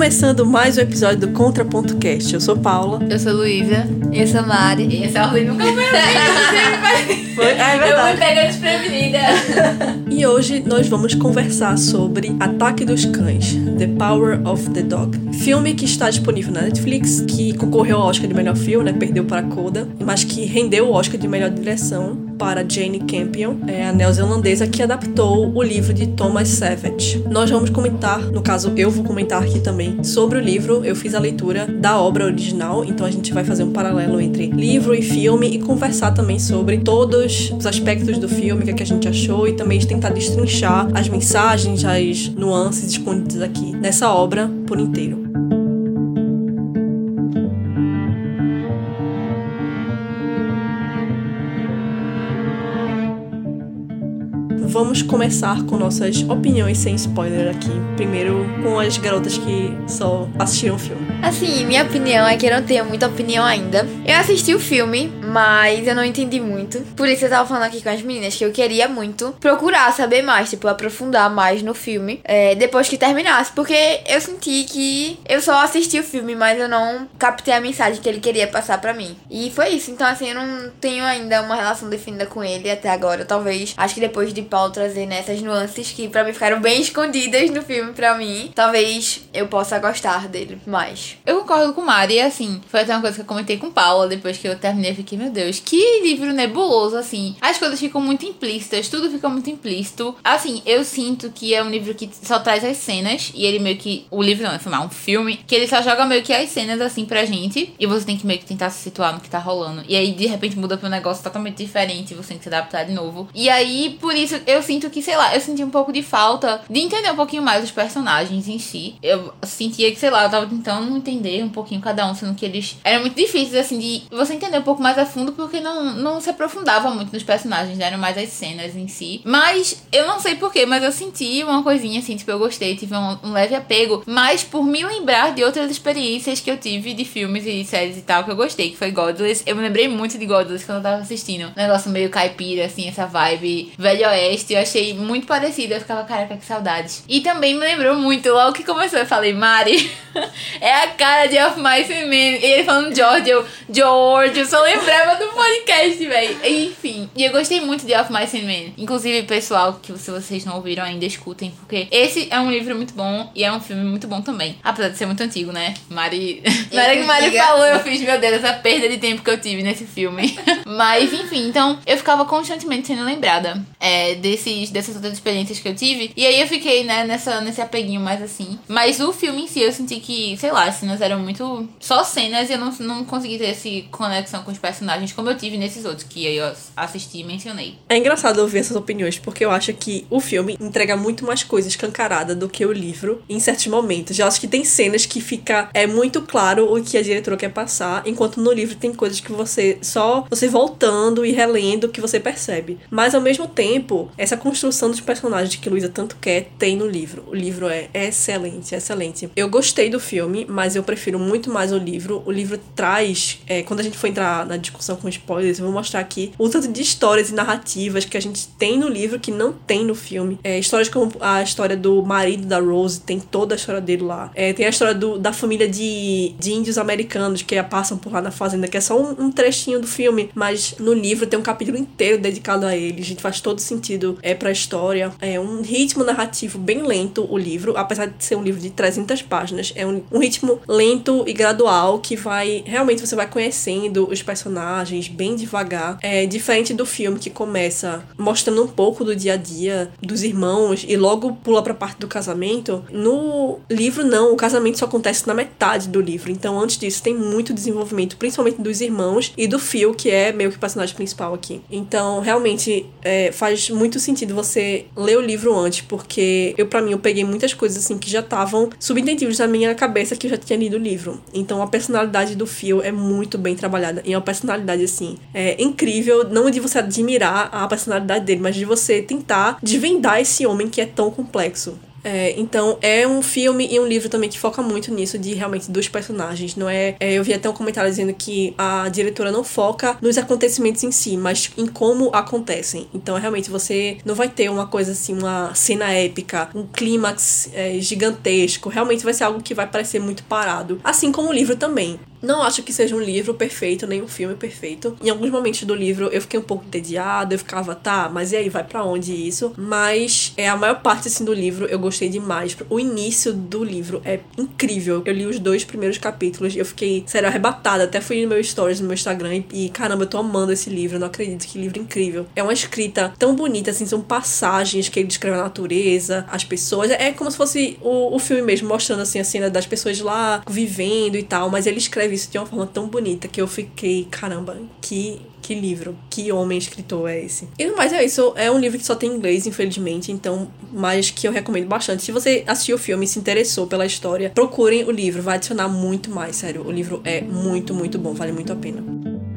começando mais um episódio do Contraponto Cast. Eu sou Paula. Eu sou Luísa. Eu sou Mari. E essa ordem nunca foi assim. Foi? É Eu verdade. me pego desprevenida. E hoje nós vamos conversar sobre Ataque dos Cães, The Power of the Dog. Filme que está disponível na Netflix, que concorreu ao Oscar de melhor filme, né? Perdeu para Coda, mas que rendeu o Oscar de melhor direção para Jane Campion, é a neozelandesa que adaptou o livro de Thomas Savage. Nós vamos comentar, no caso eu vou comentar aqui também sobre o livro. Eu fiz a leitura da obra original, então a gente vai fazer um paralelo entre livro e filme e conversar também sobre todos os aspectos do filme, o que, é que a gente achou e também tentar destrinchar as mensagens, as nuances escondidas aqui nessa obra por inteiro. Vamos começar com nossas opiniões sem spoiler aqui. Primeiro com as garotas que só assistiram o filme. Assim, minha opinião é que eu não tenho muita opinião ainda. Eu assisti o filme, mas eu não entendi muito. Por isso eu tava falando aqui com as meninas que eu queria muito procurar saber mais, tipo, aprofundar mais no filme é, depois que terminasse. Porque eu senti que eu só assisti o filme, mas eu não captei a mensagem que ele queria passar pra mim. E foi isso. Então, assim, eu não tenho ainda uma relação definida com ele até agora. Talvez, acho que depois de Paulo trazer nessas nuances que pra mim ficaram bem escondidas no filme pra mim, talvez eu possa gostar dele mais. Eu concordo com Mari, e assim, foi até uma coisa que eu comentei com Paula depois que eu terminei. Eu fiquei, meu Deus, que livro nebuloso, assim. As coisas ficam muito implícitas, tudo fica muito implícito. Assim, eu sinto que é um livro que só traz as cenas, e ele meio que. O livro não, é filmar, um filme, que ele só joga meio que as cenas assim pra gente, e você tem que meio que tentar se situar no que tá rolando. E aí, de repente, muda pra um negócio totalmente diferente, você tem que se adaptar de novo. E aí, por isso, eu sinto que, sei lá, eu senti um pouco de falta de entender um pouquinho mais os personagens em si. Eu sentia que, sei lá, eu tava tentando entender um pouquinho cada um, sendo que eles eram muito difíceis, assim, de você entender um pouco mais a fundo, porque não, não se aprofundava muito nos personagens, né? eram mais as cenas em si. Mas eu não sei porquê, mas eu senti uma coisinha, assim, tipo, eu gostei, tive um, um leve apego, mas por me lembrar de outras experiências que eu tive de filmes e séries e tal, que eu gostei, que foi Godless. Eu me lembrei muito de Godless quando eu tava assistindo. Um negócio meio caipira, assim, essa vibe velho oeste, eu achei muito parecida, eu ficava, caraca, que saudades. E também me lembrou muito, logo que começou, eu falei, Mari, é a cara de Of Mice and Men. E ele falando George, eu, George, eu só lembrava do podcast, velho. Enfim, e eu gostei muito de Of Mice and Men. Inclusive, pessoal, que se vocês não ouviram ainda, escutem, porque esse é um livro muito bom e é um filme muito bom também. Apesar de ser muito antigo, né? Mari. Na hora que Mari falou, eu fiz, meu Deus, essa perda de tempo que eu tive nesse filme. Mas, enfim, então eu ficava constantemente sendo lembrada é, desses, dessas outras experiências que eu tive. E aí eu fiquei, né, nessa, nesse apeguinho mais assim. Mas o filme em si, eu senti que, sei lá, as cenas eram muito só cenas e eu não, não consegui ter essa conexão com os personagens como eu tive nesses outros que eu assisti e mencionei. É engraçado ouvir essas opiniões, porque eu acho que o filme entrega muito mais coisa escancarada do que o livro em certos momentos. Eu acho que tem cenas que fica é muito claro o que a diretora quer passar, enquanto no livro tem coisas que você só você voltando e relendo que você percebe. Mas ao mesmo tempo, essa construção dos personagens que Luísa tanto quer tem no livro. O livro é excelente, excelente. Eu gostei do filme, mas eu prefiro muito mais o livro. O livro traz, é, quando a gente for entrar na discussão com spoilers, eu vou mostrar aqui o tanto de histórias e narrativas que a gente tem no livro que não tem no filme. É, histórias como a história do marido da Rose, tem toda a história dele lá. É, tem a história do, da família de, de índios americanos que passam por lá na fazenda, que é só um, um trechinho do filme, mas no livro tem um capítulo inteiro dedicado a ele. A gente faz todo sentido é pra história. É um ritmo narrativo bem lento o livro, apesar de ser um livro de 300 páginas. É um, um ritmo lento e gradual que vai realmente você vai conhecendo os personagens bem devagar. É diferente do filme que começa mostrando um pouco do dia a dia dos irmãos e logo pula pra parte do casamento. No livro não, o casamento só acontece na metade do livro. Então antes disso tem muito desenvolvimento, principalmente dos irmãos e do Phil, que é meio que o personagem principal aqui. Então realmente é, faz muito sentido você ler o livro antes, porque eu para mim eu peguei muitas coisas assim que já estavam subentendíveis na minha cabeça que eu já tinha lido o livro. Então a personalidade do Phil é muito bem trabalhada. E é uma personalidade assim, é incrível, não de você admirar a personalidade dele, mas de você tentar desvendar esse homem que é tão complexo. É, então é um filme e um livro também que foca muito nisso, de realmente dos personagens. Não é, é, Eu vi até um comentário dizendo que a diretora não foca nos acontecimentos em si, mas em como acontecem. Então realmente você não vai ter uma coisa assim, uma cena épica, um clímax é, gigantesco. Realmente vai ser algo que vai parecer muito parado. Assim como o livro também. Não acho que seja um livro perfeito, nem um filme perfeito. Em alguns momentos do livro eu fiquei um pouco entediada, eu ficava, tá, mas e aí, vai para onde isso? Mas é a maior parte assim do livro eu gostei demais. O início do livro é incrível. Eu li os dois primeiros capítulos eu fiquei, sério, arrebatada. Até fui no meu stories no meu Instagram e, caramba, eu tô amando esse livro, não acredito que livro incrível. É uma escrita tão bonita, assim, são passagens que ele descreve a natureza, as pessoas. É como se fosse o, o filme mesmo, mostrando assim a cena das pessoas lá vivendo e tal, mas ele escreve isso de uma forma tão bonita que eu fiquei, caramba, que que livro, que homem escritor é esse. E no mais é isso, é um livro que só tem inglês, infelizmente, então, mas que eu recomendo bastante. Se você assistiu o filme e se interessou pela história, procurem o livro, vai adicionar muito mais, sério. O livro é muito, muito bom, vale muito a pena.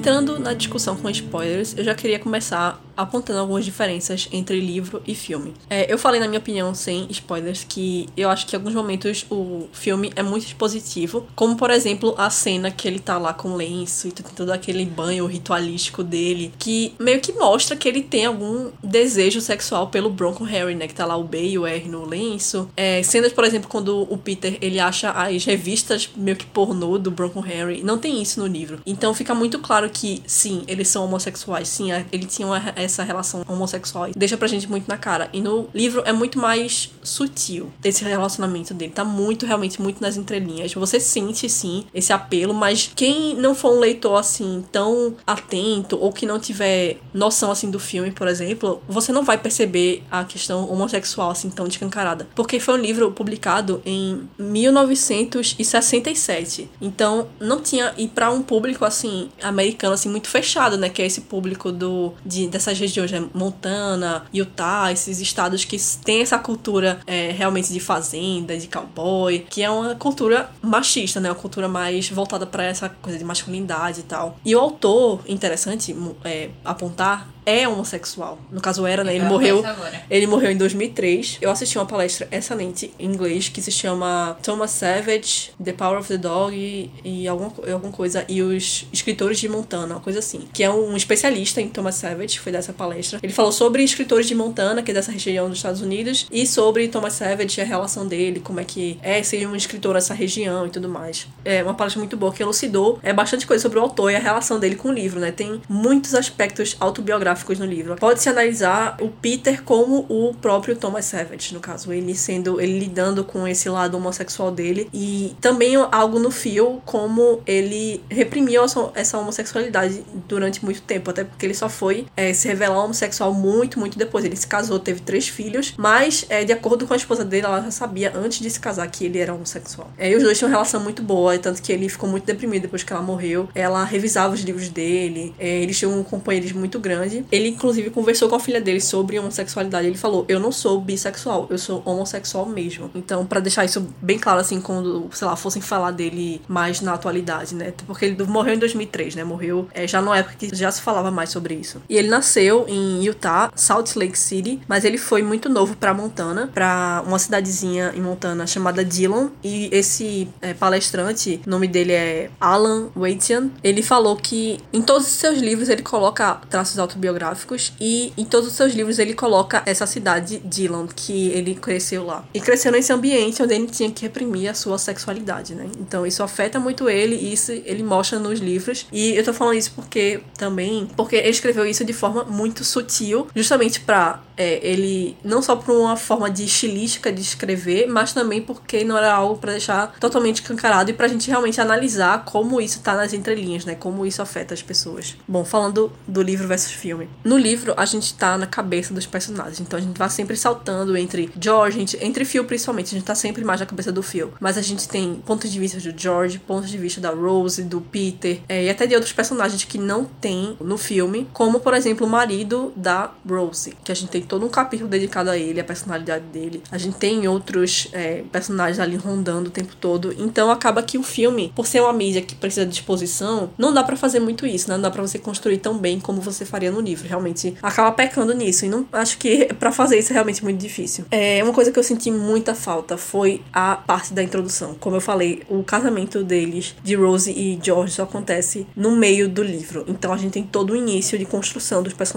Entrando na discussão com spoilers, eu já queria começar apontando algumas diferenças entre livro e filme. É, eu falei, na minha opinião, sem spoilers, que eu acho que em alguns momentos o filme é muito expositivo, como por exemplo a cena que ele tá lá com lenço e todo aquele banho ritualístico dele, que meio que mostra que ele tem algum desejo sexual pelo Bronco Harry, né? Que tá lá o B e o R no lenço. É, cenas, por exemplo, quando o Peter ele acha as revistas meio que pornô do Bronco Harry. Não tem isso no livro. Então fica muito claro que sim, eles são homossexuais, sim, ele tinha uma, essa relação homossexual. Deixa pra gente muito na cara. E no livro é muito mais sutil esse relacionamento dele. Tá muito, realmente, muito nas entrelinhas. Você sente, sim, esse apelo, mas quem não for um leitor, assim, tão atento ou que não tiver noção, assim, do filme, por exemplo, você não vai perceber a questão homossexual, assim, tão descancarada. Porque foi um livro publicado em 1967. Então, não tinha. E para um público, assim, americano, assim, muito fechado, né? Que é esse público do, de, dessas regiões, né? Montana, Utah, esses estados que têm essa cultura é, realmente de fazenda, de cowboy, que é uma cultura machista, né? Uma cultura mais voltada para essa coisa de masculinidade e tal. E o autor, interessante é, apontar, é homossexual. No caso era, né? Ele morreu. Ele morreu em 2003. Eu assisti uma palestra excelente em inglês que se chama Thomas Savage, The Power of the Dog e, e alguma, alguma coisa. E os escritores de Montana, uma coisa assim. Que é um especialista em Thomas Savage, foi dessa palestra. Ele falou sobre escritores de Montana, que é dessa região dos Estados Unidos, e sobre Thomas Savage, a relação dele, como é que é ser um escritor nessa região e tudo mais. É uma palestra muito boa que elucidou é bastante coisa sobre o autor e a relação dele com o livro, né? Tem muitos aspectos autobiográficos no livro. Pode-se analisar o Peter como o próprio Thomas Savage, no caso, ele sendo, ele lidando com esse lado homossexual dele e também algo no Phil como ele reprimiu essa homossexualidade durante muito tempo, até porque ele só foi é, se revelar homossexual muito, muito depois. Ele se casou, teve três filhos, mas é, de acordo com a esposa dele, ela já sabia antes de se casar que ele era homossexual. É, e os dois tinham uma relação muito boa, tanto que ele ficou muito deprimido depois que ela morreu. Ela revisava os livros dele, é, eles tinham um companheirismo muito grande. Ele, inclusive, conversou com a filha dele sobre homossexualidade. Ele falou: Eu não sou bissexual, eu sou homossexual mesmo. Então, para deixar isso bem claro, assim, quando, sei lá, fossem falar dele mais na atualidade, né? Porque ele morreu em 2003, né? Morreu é, já numa época que já se falava mais sobre isso. E ele nasceu em Utah, Salt Lake City, mas ele foi muito novo para Montana, para uma cidadezinha em Montana chamada Dillon. E esse é, palestrante, o nome dele é Alan Waitian, ele falou que em todos os seus livros ele coloca traços autobiográficos e em todos os seus livros ele coloca essa cidade Dillon, que ele cresceu lá. E cresceu nesse ambiente onde ele tinha que reprimir a sua sexualidade, né? Então isso afeta muito ele e isso ele mostra nos livros. E eu tô falando isso porque também, porque ele escreveu isso de forma muito sutil, justamente para é, ele não só por uma forma de estilística de escrever, mas também porque não era algo para deixar totalmente cancarado e pra gente realmente analisar como isso tá nas entrelinhas, né? Como isso afeta as pessoas. Bom, falando do livro versus filme. No livro, a gente tá na cabeça dos personagens, então a gente vai sempre saltando entre George, gente, entre Phil principalmente, a gente tá sempre mais na cabeça do Phil. Mas a gente tem pontos de vista do George, pontos de vista da Rose, do Peter, é, e até de outros personagens que não tem no filme, como por exemplo marido da Rose, que a gente tem todo um capítulo dedicado a ele, a personalidade dele. A gente tem outros é, personagens ali rondando o tempo todo. Então acaba que o filme, por ser uma mídia que precisa de exposição, não dá para fazer muito isso, né? Não dá pra você construir tão bem como você faria no livro. Realmente acaba pecando nisso. E não acho que para fazer isso é realmente muito difícil. É, uma coisa que eu senti muita falta foi a parte da introdução. Como eu falei, o casamento deles, de Rose e George, só acontece no meio do livro. Então a gente tem todo o início de construção dos personagens,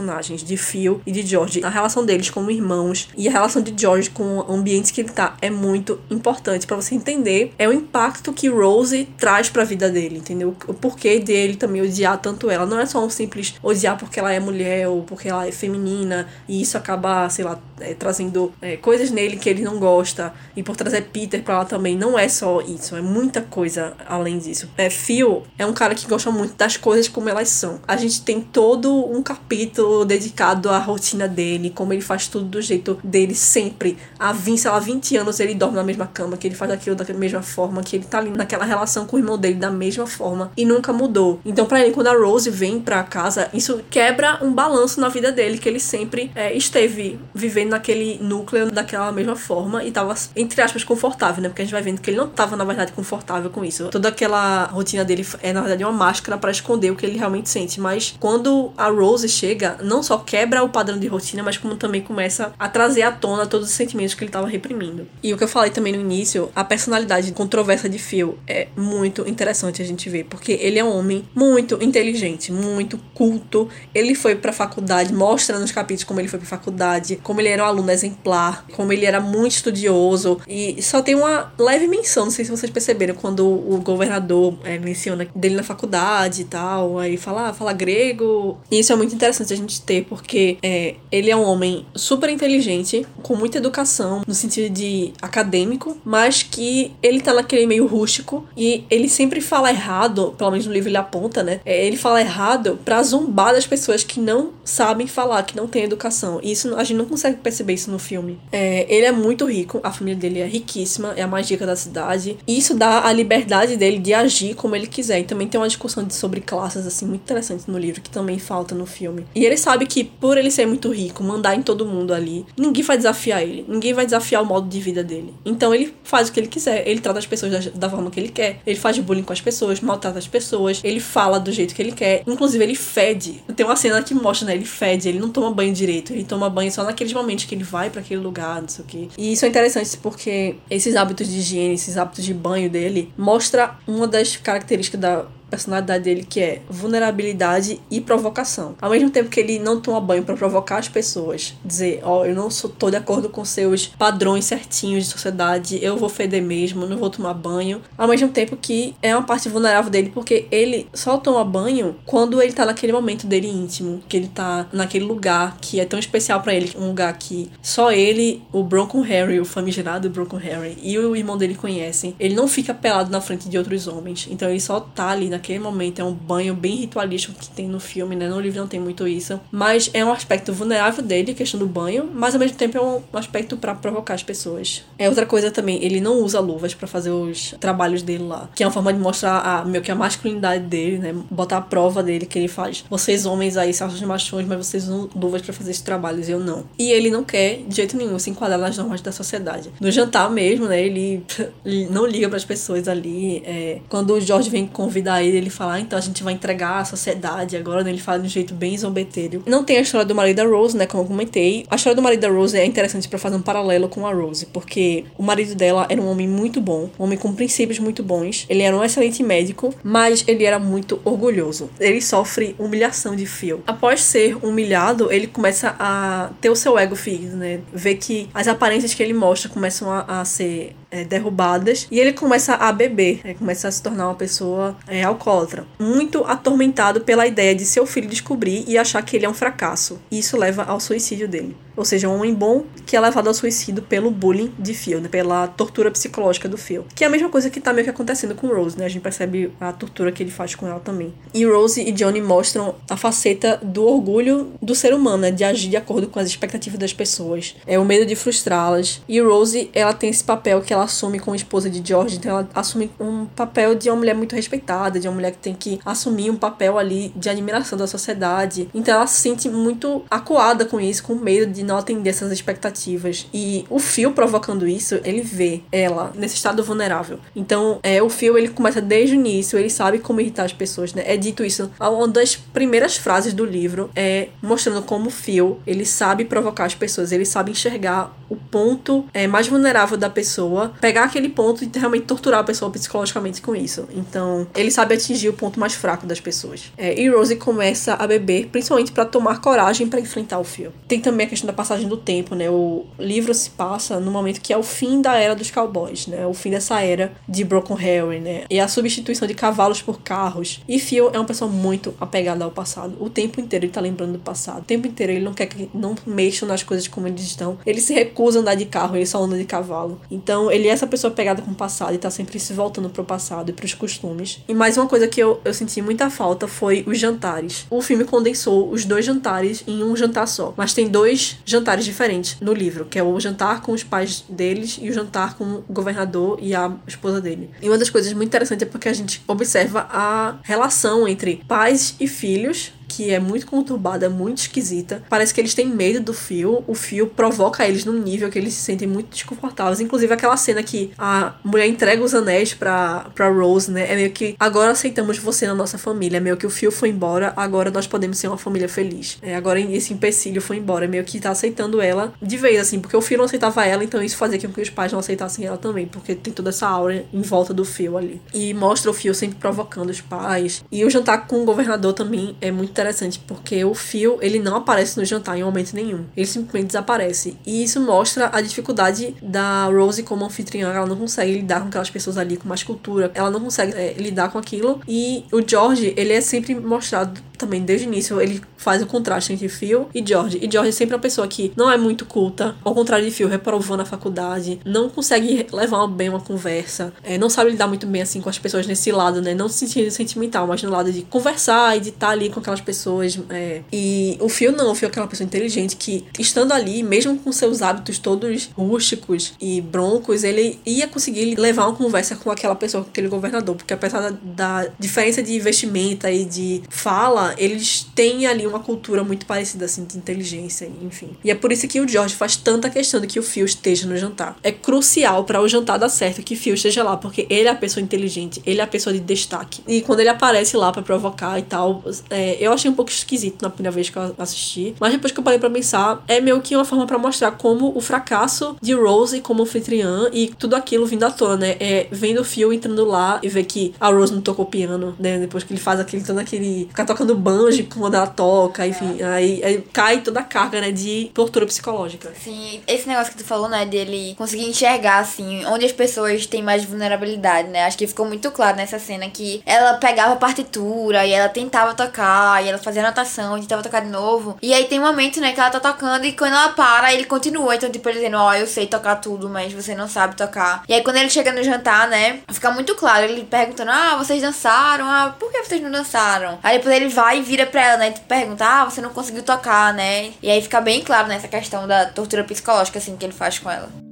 de Phil e de George, a relação deles como irmãos e a relação de George com o ambiente que ele tá é muito importante para você entender é o impacto que Rose traz para a vida dele, entendeu? O porquê dele também odiar tanto ela. Não é só um simples odiar porque ela é mulher ou porque ela é feminina e isso acaba, sei lá, é, trazendo é, coisas nele que ele não gosta e por trazer Peter para ela também. Não é só isso, é muita coisa além disso. É, Phil é um cara que gosta muito das coisas como elas são. A gente tem todo um capítulo dedicado à rotina dele, como ele faz tudo do jeito dele sempre. Há 20, sei lá, 20 anos ele dorme na mesma cama, que ele faz aquilo da mesma forma, que ele tá ali naquela relação com o irmão dele da mesma forma e nunca mudou. Então, para ele, quando a Rose vem pra casa, isso quebra um balanço na vida dele, que ele sempre é, esteve vivendo naquele núcleo daquela mesma forma e tava, entre aspas, confortável, né? Porque a gente vai vendo que ele não tava, na verdade, confortável com isso. Toda aquela rotina dele é, na verdade, uma máscara para esconder o que ele realmente sente. Mas quando a Rose chega, não só quebra o padrão de rotina, mas como também começa a trazer à tona todos os sentimentos que ele tava reprimindo. E o que eu falei também no início, a personalidade controversa de Phil é muito interessante a gente ver, porque ele é um homem muito inteligente, muito culto. Ele foi pra faculdade, mostra nos capítulos como ele foi pra faculdade, como ele era um aluno exemplar, como ele era muito estudioso. E só tem uma leve menção, não sei se vocês perceberam, quando o governador é, menciona dele na faculdade e tal, aí fala, ah, fala grego. E isso é muito interessante a gente ter, porque é, ele é um homem super inteligente, com muita educação, no sentido de acadêmico, mas que ele tá naquele meio rústico e ele sempre fala errado, pelo menos no livro ele aponta, né? É, ele fala errado pra zombar das pessoas que não sabem falar, que não têm educação. E isso a gente não consegue perceber isso no filme. É, ele é muito rico, a família dele é riquíssima, é a mais rica da cidade. E isso dá a liberdade dele de agir como ele quiser. E também tem uma discussão de, sobre classes, assim, muito interessante no livro, que também falta no filme. E ele sabe que, por ele ser muito rico, mandar em todo mundo ali, ninguém vai desafiar ele. Ninguém vai desafiar o modo de vida dele. Então ele faz o que ele quiser. Ele trata as pessoas da, da forma que ele quer. Ele faz bullying com as pessoas, maltrata as pessoas. Ele fala do jeito que ele quer. Inclusive, ele fede. Tem uma cena que mostra, né? Ele fede. Ele não toma banho direito. Ele toma banho só naqueles momentos que ele vai para aquele lugar, não sei o quê. E isso é interessante porque esses hábitos de higiene, esses hábitos de banho dele, mostra uma das características da personalidade dele que é vulnerabilidade e provocação. Ao mesmo tempo que ele não toma banho para provocar as pessoas, dizer, ó, oh, eu não sou tô de acordo com seus padrões certinhos de sociedade, eu vou feder mesmo, não vou tomar banho. Ao mesmo tempo que é uma parte vulnerável dele porque ele só toma banho quando ele tá naquele momento dele íntimo, que ele tá naquele lugar que é tão especial para ele, um lugar que só ele, o Bronco Harry, o famigerado Bronco Harry e o irmão dele conhecem. Ele não fica pelado na frente de outros homens, então ele só tá ali na naquele momento é um banho bem ritualístico que tem no filme, né? No livro não tem muito isso. Mas é um aspecto vulnerável dele, a questão do banho, mas ao mesmo tempo é um aspecto para provocar as pessoas. É outra coisa também, ele não usa luvas para fazer os trabalhos dele lá. Que é uma forma de mostrar a, meio que a masculinidade dele, né? Botar a prova dele que ele faz. Vocês homens aí são de machões, mas vocês usam luvas para fazer esses trabalhos, eu não. E ele não quer, de jeito nenhum, se enquadrar nas normas da sociedade. No jantar mesmo, né? Ele não liga para as pessoas ali. É, quando o Jorge vem convidar ele ele fala, ah, então a gente vai entregar a sociedade agora, né? Ele fala de um jeito bem zombeteiro. Não tem a história do marido da Rose, né? Como eu comentei. A história do marido da Rose é interessante para fazer um paralelo com a Rose, porque o marido dela era um homem muito bom, um homem com princípios muito bons. Ele era um excelente médico, mas ele era muito orgulhoso. Ele sofre humilhação de Phil. Após ser humilhado, ele começa a ter o seu ego ferido, né? Ver que as aparências que ele mostra começam a, a ser é, derrubadas e ele começa a beber, é, começa a se tornar uma pessoa é, alcoólatra, muito atormentado pela ideia de seu filho descobrir e achar que ele é um fracasso. Isso leva ao suicídio dele. Ou seja, um homem bom que é levado ao suicídio pelo bullying de Phil, né? pela tortura psicológica do Phil. Que é a mesma coisa que tá meio que acontecendo com Rose, né? A gente percebe a tortura que ele faz com ela também. E Rose e Johnny mostram a faceta do orgulho do ser humano, né? De agir de acordo com as expectativas das pessoas. É o medo de frustrá-las. E Rose, ela tem esse papel que ela assume como esposa de George, então ela assume um papel de uma mulher muito respeitada, de uma mulher que tem que assumir um papel ali de admiração da sociedade. Então ela se sente muito acuada com isso, com medo de não atender essas expectativas. E o Phil provocando isso, ele vê ela nesse estado vulnerável. Então, é, o Phil, ele começa desde o início, ele sabe como irritar as pessoas, né? É dito isso, uma das primeiras frases do livro é mostrando como o Phil, ele sabe provocar as pessoas, ele sabe enxergar o ponto é, mais vulnerável da pessoa, pegar aquele ponto e realmente torturar a pessoa psicologicamente com isso. Então, ele sabe atingir o ponto mais fraco das pessoas. É, e Rose começa a beber, principalmente para tomar coragem para enfrentar o Phil. Tem também a questão da passagem do tempo, né? O livro se passa no momento que é o fim da era dos cowboys, né? O fim dessa era de Broken Harry, né? E a substituição de cavalos por carros. E Phil é uma pessoa muito apegada ao passado. O tempo inteiro ele tá lembrando do passado. O tempo inteiro ele não quer que não mexam nas coisas como eles estão. Ele se recusa a andar de carro, ele só anda de cavalo. Então ele é essa pessoa pegada com o passado e tá sempre se voltando pro passado e pros costumes. E mais uma coisa que eu, eu senti muita falta foi os jantares. O filme condensou os dois jantares em um jantar só. Mas tem dois jantares diferentes no livro, que é o jantar com os pais deles e o jantar com o governador e a esposa dele. E uma das coisas muito interessantes é porque a gente observa a relação entre pais e filhos que é muito conturbada, muito esquisita. Parece que eles têm medo do fio. O fio provoca eles num nível que eles se sentem muito desconfortáveis. Inclusive aquela cena que a mulher entrega os anéis pra, pra Rose, né? É meio que agora aceitamos você na nossa família. É meio que o fio foi embora, agora nós podemos ser uma família feliz. É, agora esse empecilho foi embora. É meio que tá aceitando ela de vez, assim, porque o fio não aceitava ela, então isso fazia com que os pais não aceitassem ela também, porque tem toda essa aura em volta do fio ali. E mostra o fio sempre provocando os pais. E o jantar com o governador também é muito interessante porque o Phil, ele não aparece no jantar em momento nenhum. Ele simplesmente desaparece. E isso mostra a dificuldade da Rose como anfitriã. Ela não consegue lidar com aquelas pessoas ali com mais cultura. Ela não consegue é, lidar com aquilo. E o George, ele é sempre mostrado também desde o início. Ele faz o contraste entre Phil e George. E George é sempre uma pessoa que não é muito culta. Ao contrário de Phil, reprovou na faculdade. Não consegue levar bem uma conversa. É, não sabe lidar muito bem assim com as pessoas nesse lado, né? Não se sentindo sentimental, mas no lado de conversar e de estar ali com aquelas pessoas. É, e o Phil não, o Phil é aquela pessoa inteligente que, estando ali, mesmo com seus hábitos todos rústicos e broncos, ele ia conseguir levar uma conversa com aquela pessoa, com aquele governador, porque apesar da, da diferença de vestimenta e de fala, eles têm ali uma cultura muito parecida, assim, de inteligência, enfim. E é por isso que o George faz tanta questão de que o Phil esteja no jantar. É crucial para o jantar dar certo que Phil esteja lá, porque ele é a pessoa inteligente, ele é a pessoa de destaque. E quando ele aparece lá para provocar e tal, é, eu achei um pouco esquisito na primeira vez que eu assisti, mas depois que eu parei para pensar, é meio que uma forma para mostrar como o fracasso de Rose como anfitriã e tudo aquilo vindo à tona, né? É vendo o Phil entrando lá e ver que a Rose não tocou piano, né? Depois que ele faz aquele todo aquele ficar tocando banjo quando ela toca, enfim, é. aí, aí, cai toda a carga, né, de tortura psicológica. Sim, esse negócio que tu falou, né, dele conseguir enxergar assim onde as pessoas têm mais vulnerabilidade, né? Acho que ficou muito claro nessa cena que ela pegava a partitura e ela tentava tocar e ela fazia anotação, tentava tocar de novo. E aí tem um momento, né, que ela tá tocando e quando ela para, ele continua. Então, tipo, ele dizendo, ó, oh, eu sei tocar tudo, mas você não sabe tocar. E aí quando ele chega no jantar, né, fica muito claro, ele perguntando, ah, vocês dançaram? Ah, por que vocês não dançaram? Aí depois ele vai e vira pra ela, né, e pergunta, ah, você não conseguiu tocar, né? E aí fica bem claro nessa questão da tortura psicológica, assim, que ele faz com ela.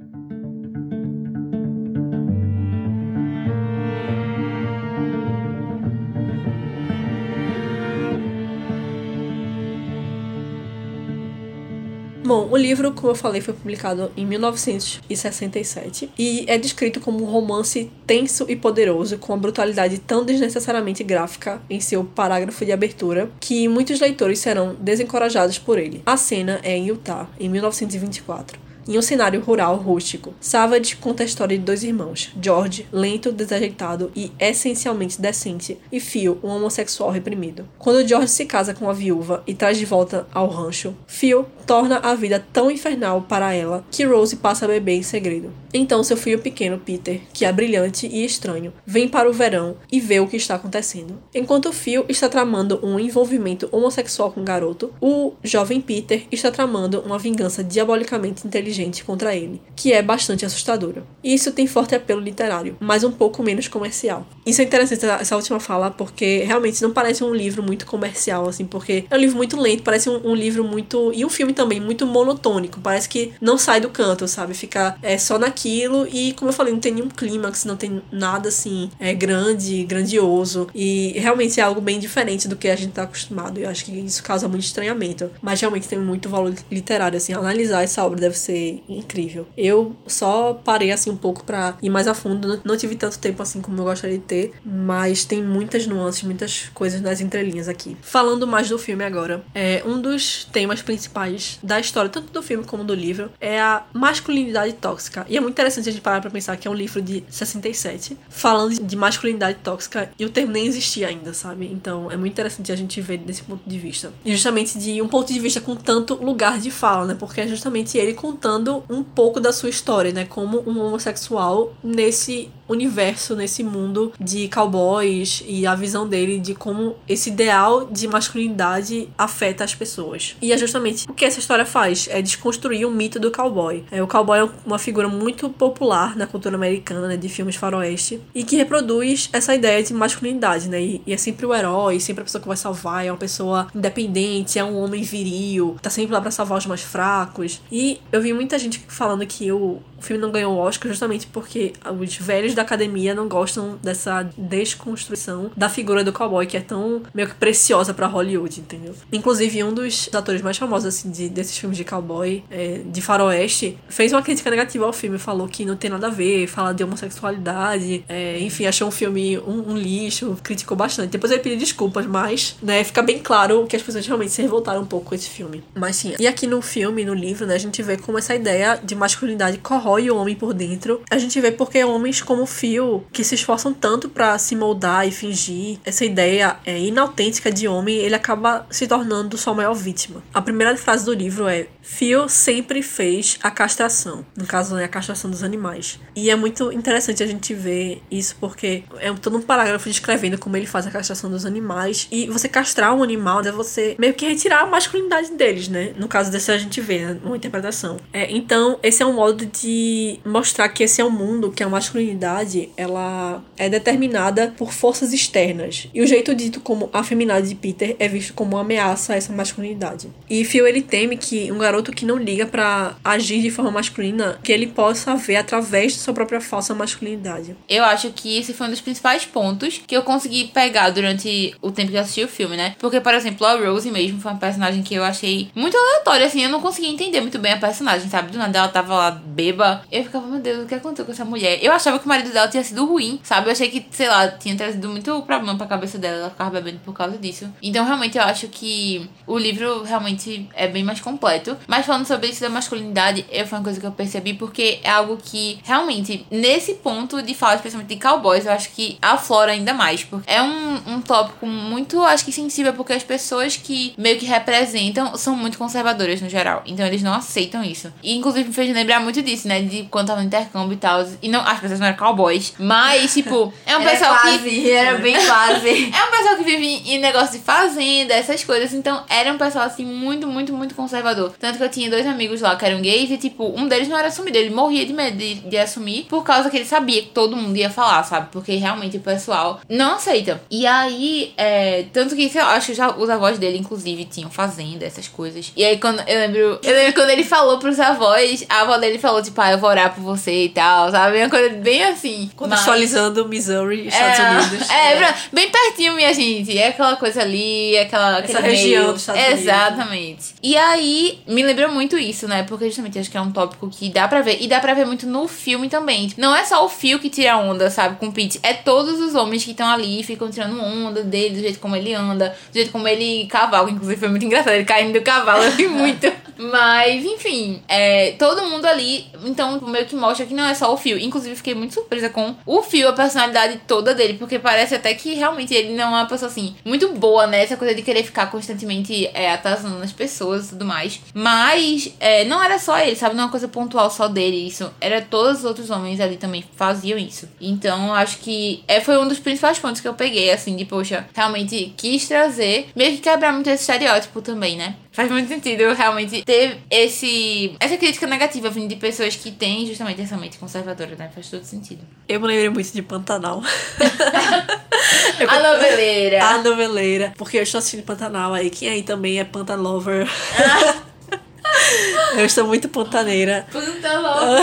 O livro, como eu falei, foi publicado em 1967 e é descrito como um romance tenso e poderoso, com uma brutalidade tão desnecessariamente gráfica em seu parágrafo de abertura que muitos leitores serão desencorajados por ele. A cena é em Utah, em 1924 em um cenário rural rústico. Savage conta a história de dois irmãos, George, lento, desajeitado e essencialmente decente, e Phil, um homossexual reprimido. Quando George se casa com a viúva e traz de volta ao rancho, Phil torna a vida tão infernal para ela que Rose passa a beber em segredo. Então seu filho pequeno, Peter, que é brilhante e estranho, vem para o verão e vê o que está acontecendo. Enquanto Phil está tramando um envolvimento homossexual com o garoto, o jovem Peter está tramando uma vingança diabolicamente inteligente contra ele, que é bastante assustadora. E isso tem forte apelo literário, mas um pouco menos comercial. Isso é interessante essa última fala, porque realmente não parece um livro muito comercial, assim, porque é um livro muito lento, parece um, um livro muito. E um filme também muito monotônico. Parece que não sai do canto, sabe? Fica é, só naquilo. E, como eu falei, não tem nenhum clímax, não tem nada assim é, grande, grandioso. E realmente é algo bem diferente do que a gente tá acostumado. Eu acho que isso causa muito estranhamento. Mas realmente tem muito valor literário, assim. Analisar essa obra deve ser incrível. Eu só parei assim um pouco para ir mais a fundo. Não tive tanto tempo assim como eu gostaria de ter. Mas tem muitas nuances, muitas coisas nas entrelinhas aqui. Falando mais do filme agora, é um dos temas principais da história, tanto do filme como do livro, é a masculinidade tóxica. E é muito interessante a gente parar pra pensar que é um livro de 67, falando de masculinidade tóxica, e o termo nem existia ainda, sabe? Então é muito interessante a gente ver desse ponto de vista. E justamente de um ponto de vista com tanto lugar de fala, né? Porque é justamente ele contando um pouco da sua história, né? Como um homossexual nesse universo, nesse mundo de cowboys e a visão dele de como esse ideal de masculinidade afeta as pessoas. E é justamente o que essa história faz, é desconstruir o mito do cowboy. É, o cowboy é uma figura muito popular na cultura americana, né, de filmes faroeste, e que reproduz essa ideia de masculinidade, né? E, e, é sempre o herói, sempre a pessoa que vai salvar, é uma pessoa independente, é um homem viril, tá sempre lá para salvar os mais fracos. E eu vi muita gente falando que o, o filme não ganhou o Oscar justamente porque os velhos da academia não gostam dessa desconstrução da figura do cowboy que é tão meio que preciosa para Hollywood, entendeu? Inclusive, um dos atores mais famosos assim, de, desses filmes de cowboy, é, de faroeste, fez uma crítica negativa ao filme, falou que não tem nada a ver, fala de homossexualidade, é, enfim, achou um filme um, um, lixo, criticou bastante. Depois ele pediu desculpas, mas, né, fica bem claro que as pessoas realmente se revoltaram um pouco com esse filme. Mas sim, e aqui no filme, no livro, né, a gente vê como essa ideia de masculinidade corrói o homem por dentro. A gente vê porque homens como Phil, que se esforçam tanto para se moldar e fingir essa ideia é, inautêntica de homem, ele acaba se tornando sua maior vítima. A primeira frase do livro é: Phil sempre fez a castração. No caso, é a castração dos animais. E é muito interessante a gente ver isso porque é todo um parágrafo descrevendo como ele faz a castração dos animais. E você castrar um animal é você meio que retirar a masculinidade deles, né? No caso desse a gente vê, né? Uma interpretação. É, então, esse é um modo de mostrar que esse é um mundo, que a masculinidade, ela é determinada por forças externas. E o jeito dito como afeminado de Peter é visto como uma ameaça a essa masculinidade. E Phil, ele teme que um garoto que não liga para agir de forma masculina, que ele possa ver através de sua própria falsa masculinidade. Eu acho que esse foi um dos principais pontos que eu consegui pegar durante o tempo que eu assisti o filme, né? Porque, por exemplo, a Rose mesmo foi uma personagem que eu achei muito aleatória, assim, eu não conseguia entender muito bem a personagem, sabe? Do nada ela tava lá beba. Eu ficava, meu Deus, o que aconteceu com essa mulher? Eu achava que o marido dela tinha sido ruim, sabe? Eu achei que, sei lá, tinha trazido muito problema pra cabeça dela, ela ficava bebendo por causa disso. Então, realmente, eu acho que o livro realmente é bem mais completo. Mas falando sobre isso da masculinidade, eu foi uma coisa que eu percebi porque é algo que realmente, nesse ponto de falar especialmente de cowboys, eu acho que aflora ainda mais. Porque é um, um tópico muito, acho que sensível, porque as pessoas que meio que representam são muito conservadoras no geral. Então eles não aceitam isso. E inclusive me fez lembrar muito disso, né? De quando tava no intercâmbio e tal. E não, as pessoas não eram cowboys. Mas, tipo, é um pessoal quase, que. Era bem quase. É um pessoal que vive em negócio de fazenda, essas coisas. Então, era um pessoal, assim, muito, muito, muito conservador. Tanto que eu tinha dois amigos lá que eram gays e, tipo, um deles não era assumido. Ele morria de medo de, de assumir por causa que ele sabia que todo mundo ia falar, sabe? Porque realmente o pessoal não aceita. E aí, é, tanto que, sei lá, acho que já os avós dele, inclusive, tinham fazenda, essas coisas. E aí, quando eu lembro, eu lembro quando ele falou pros avós, a avó dele falou, tipo, ah, eu vou orar por você e tal, sabe? Uma coisa bem assim. Contextualizando Missouri, Estados é, Unidos. É, pra- bem pertinho, minha gente. É aquela coisa ali, aquela. Essa região meio. dos Estados Unidos. Exatamente. E aí, me lembrou muito isso, né? Porque justamente acho que é um tópico que dá pra ver. E dá pra ver muito no filme também. Não é só o Phil que tira onda, sabe, com o Pete. É todos os homens que estão ali e ficam tirando onda dele, do jeito como ele anda, do jeito como ele cavalga. Inclusive, foi muito engraçado ele caindo do cavalo. Eu ri muito. Mas, enfim, é, todo mundo ali Então, meio que mostra que não é só o Fio. Inclusive, fiquei muito surpresa com o Fio, a personalidade toda dele, porque parece até que realmente ele não é uma pessoa assim, muito boa, né? Essa coisa de querer ficar constantemente é, atazanando as pessoas e tudo mais. Mas é, não era só ele, sabe? Não é uma coisa pontual só dele. Isso era todos os outros homens ali também faziam isso. Então, acho que é, foi um dos principais pontos que eu peguei, assim, de poxa, realmente quis trazer, meio que quebrar muito esse estereótipo também, né? Faz muito sentido realmente ter esse essa crítica negativa vindo de pessoas que têm justamente essa mente conservadora, né? Faz todo sentido. Eu me lembrei muito de Pantanal. a noveleira. A noveleira. Porque eu estou assistindo Pantanal aí. Quem aí também é Pantalover? Eu estou muito pontaneira.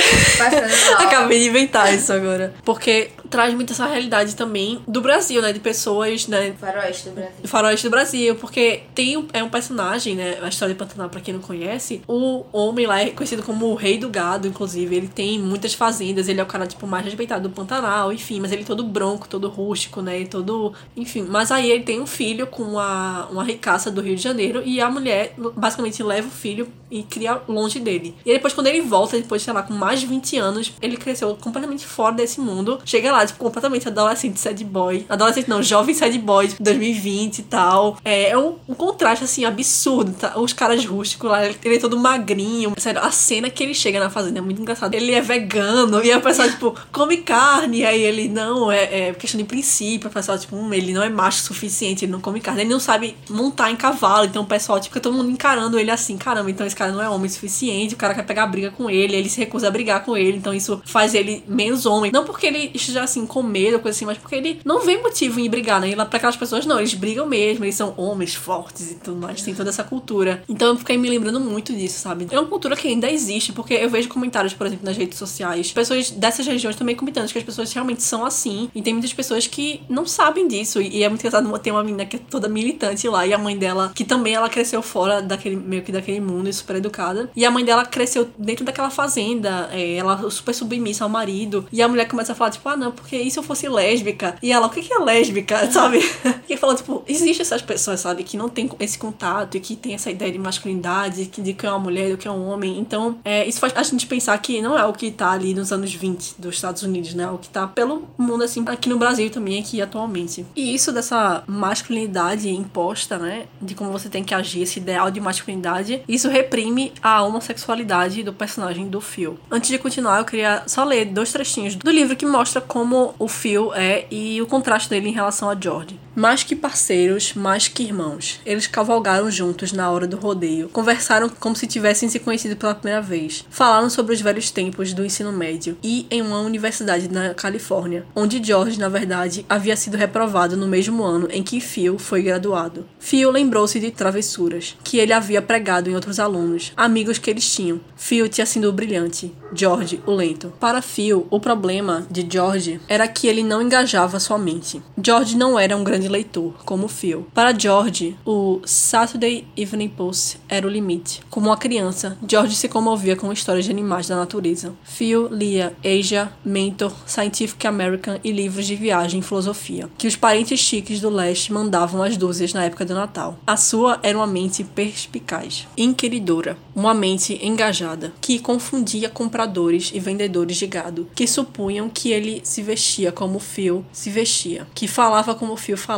Passando mal. Acabei de inventar isso agora. Porque traz muito essa realidade também do Brasil, né? De pessoas, né? Faroeste do Brasil. faroeste do Brasil, porque tem um- é um personagem, né? A história de Pantanal, pra quem não conhece, o homem lá é conhecido como o rei do gado, inclusive. Ele tem muitas fazendas, ele é o cara, tipo, mais respeitado do Pantanal, enfim, mas ele é todo bronco, todo rústico, né? E todo. Enfim. Mas aí ele tem um filho com uma, uma ricaça do Rio de Janeiro e a mulher basicamente leva o filho e cria longe dele. E aí depois, quando ele volta, depois, sei lá, com mais de 20 anos, ele cresceu completamente fora desse mundo. Chega lá, tipo, completamente adolescente sad boy. Adolescente não, jovem sad boy, tipo, 2020 e tal. É, é um, um contraste, assim, absurdo. Tá? Os caras rústicos lá, ele, é todo magrinho. Sério, a cena que ele chega na fazenda é muito engraçada. Ele é vegano e a pessoa, tipo, come carne. E aí ele, não, é, é questão de princípio. A pessoa, tipo, hum, ele não é macho o suficiente, ele não come carne. Ele não sabe montar em cavalo. Então o pessoal, tipo, fica todo mundo encarando ele assim, caramba, então esse cara não é homem o suficiente. O cara quer pegar briga com ele, ele se recusa a brigar com ele. Então isso faz ele menos homem. Não porque ele esteja assim com medo coisa assim, mas porque ele não vê motivo em brigar, né? Lá pra aquelas pessoas, não, eles brigam mesmo, eles são homens fortes e tudo mais, tem toda essa cultura. Então eu fiquei me lembrando muito disso, sabe? É uma cultura que ainda existe, porque eu vejo comentários, por exemplo, nas redes sociais, pessoas dessas regiões também comentando que as pessoas realmente são assim. E tem muitas pessoas que não sabem disso. E é muito engraçado tem uma menina que é toda militante lá, e a mãe dela, que também ela cresceu fora daquele, meio que daquele mundo e super educada. E a mãe dela cresceu dentro daquela fazenda, é, ela super submissa ao marido. E a mulher começa a falar, tipo, ah, não, porque e se eu fosse lésbica? E ela, o que é lésbica, sabe? E falando, tipo, existe essas pessoas, sabe, que não tem esse contato e que tem essa ideia de masculinidade, que de que é uma mulher, do que é um homem. Então, é, isso faz a gente pensar que não é o que tá ali nos anos 20 dos Estados Unidos, né? É o que tá pelo mundo, assim, aqui no Brasil também, aqui atualmente. E isso dessa masculinidade imposta, né? De como você tem que agir, esse ideal de masculinidade, isso reprime a homossexualidade do personagem do Phil. Antes de continuar, eu queria só ler dois trechinhos do livro que mostra como o Phil é e o contraste dele em relação a George. Mais que parceiros, mais que irmãos. Eles cavalgaram juntos na hora do rodeio, conversaram como se tivessem se conhecido pela primeira vez, falaram sobre os velhos tempos do ensino médio e em uma universidade na Califórnia, onde George, na verdade, havia sido reprovado no mesmo ano em que Phil foi graduado. Phil lembrou-se de travessuras que ele havia pregado em outros alunos, amigos que eles tinham. Phil tinha sido o brilhante, George o lento. Para Phil, o problema de George era que ele não engajava sua mente. George não era um grande leitor, como Phil. Para George, o Saturday Evening Post era o limite. Como uma criança, George se comovia com histórias de animais da natureza. Phil lia Asia, Mentor, Scientific American e livros de viagem e filosofia, que os parentes chiques do leste mandavam às dúzias na época do Natal. A sua era uma mente perspicaz, inquiridora, uma mente engajada, que confundia compradores e vendedores de gado, que supunham que ele se vestia como Phil se vestia, que falava como Phil falava.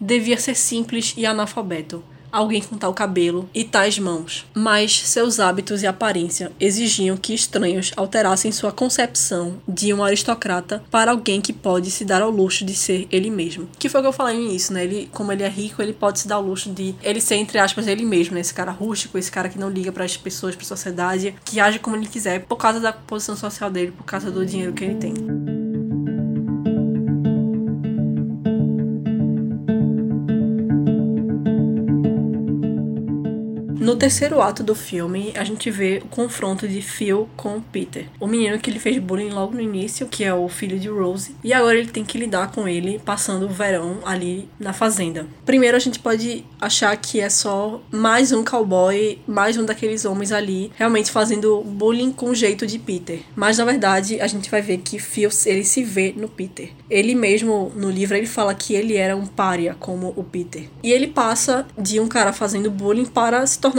Devia ser simples e analfabeto. Alguém com tal cabelo e tais mãos. Mas seus hábitos e aparência exigiam que estranhos alterassem sua concepção de um aristocrata para alguém que pode se dar ao luxo de ser ele mesmo. Que foi o que eu falei no início, né? Ele, como ele é rico, ele pode se dar ao luxo de ele ser, entre aspas, ele mesmo, né? Esse cara rústico, esse cara que não liga para as pessoas, para a sociedade, que age como ele quiser por causa da posição social dele, por causa do dinheiro que ele tem. No terceiro ato do filme, a gente vê o confronto de Phil com Peter. O menino que ele fez bullying logo no início, que é o filho de Rose, e agora ele tem que lidar com ele passando o verão ali na fazenda. Primeiro a gente pode achar que é só mais um cowboy, mais um daqueles homens ali, realmente fazendo bullying com o jeito de Peter. Mas na verdade, a gente vai ver que Phil, ele se vê no Peter. Ele mesmo no livro ele fala que ele era um pária como o Peter. E ele passa de um cara fazendo bullying para se tornar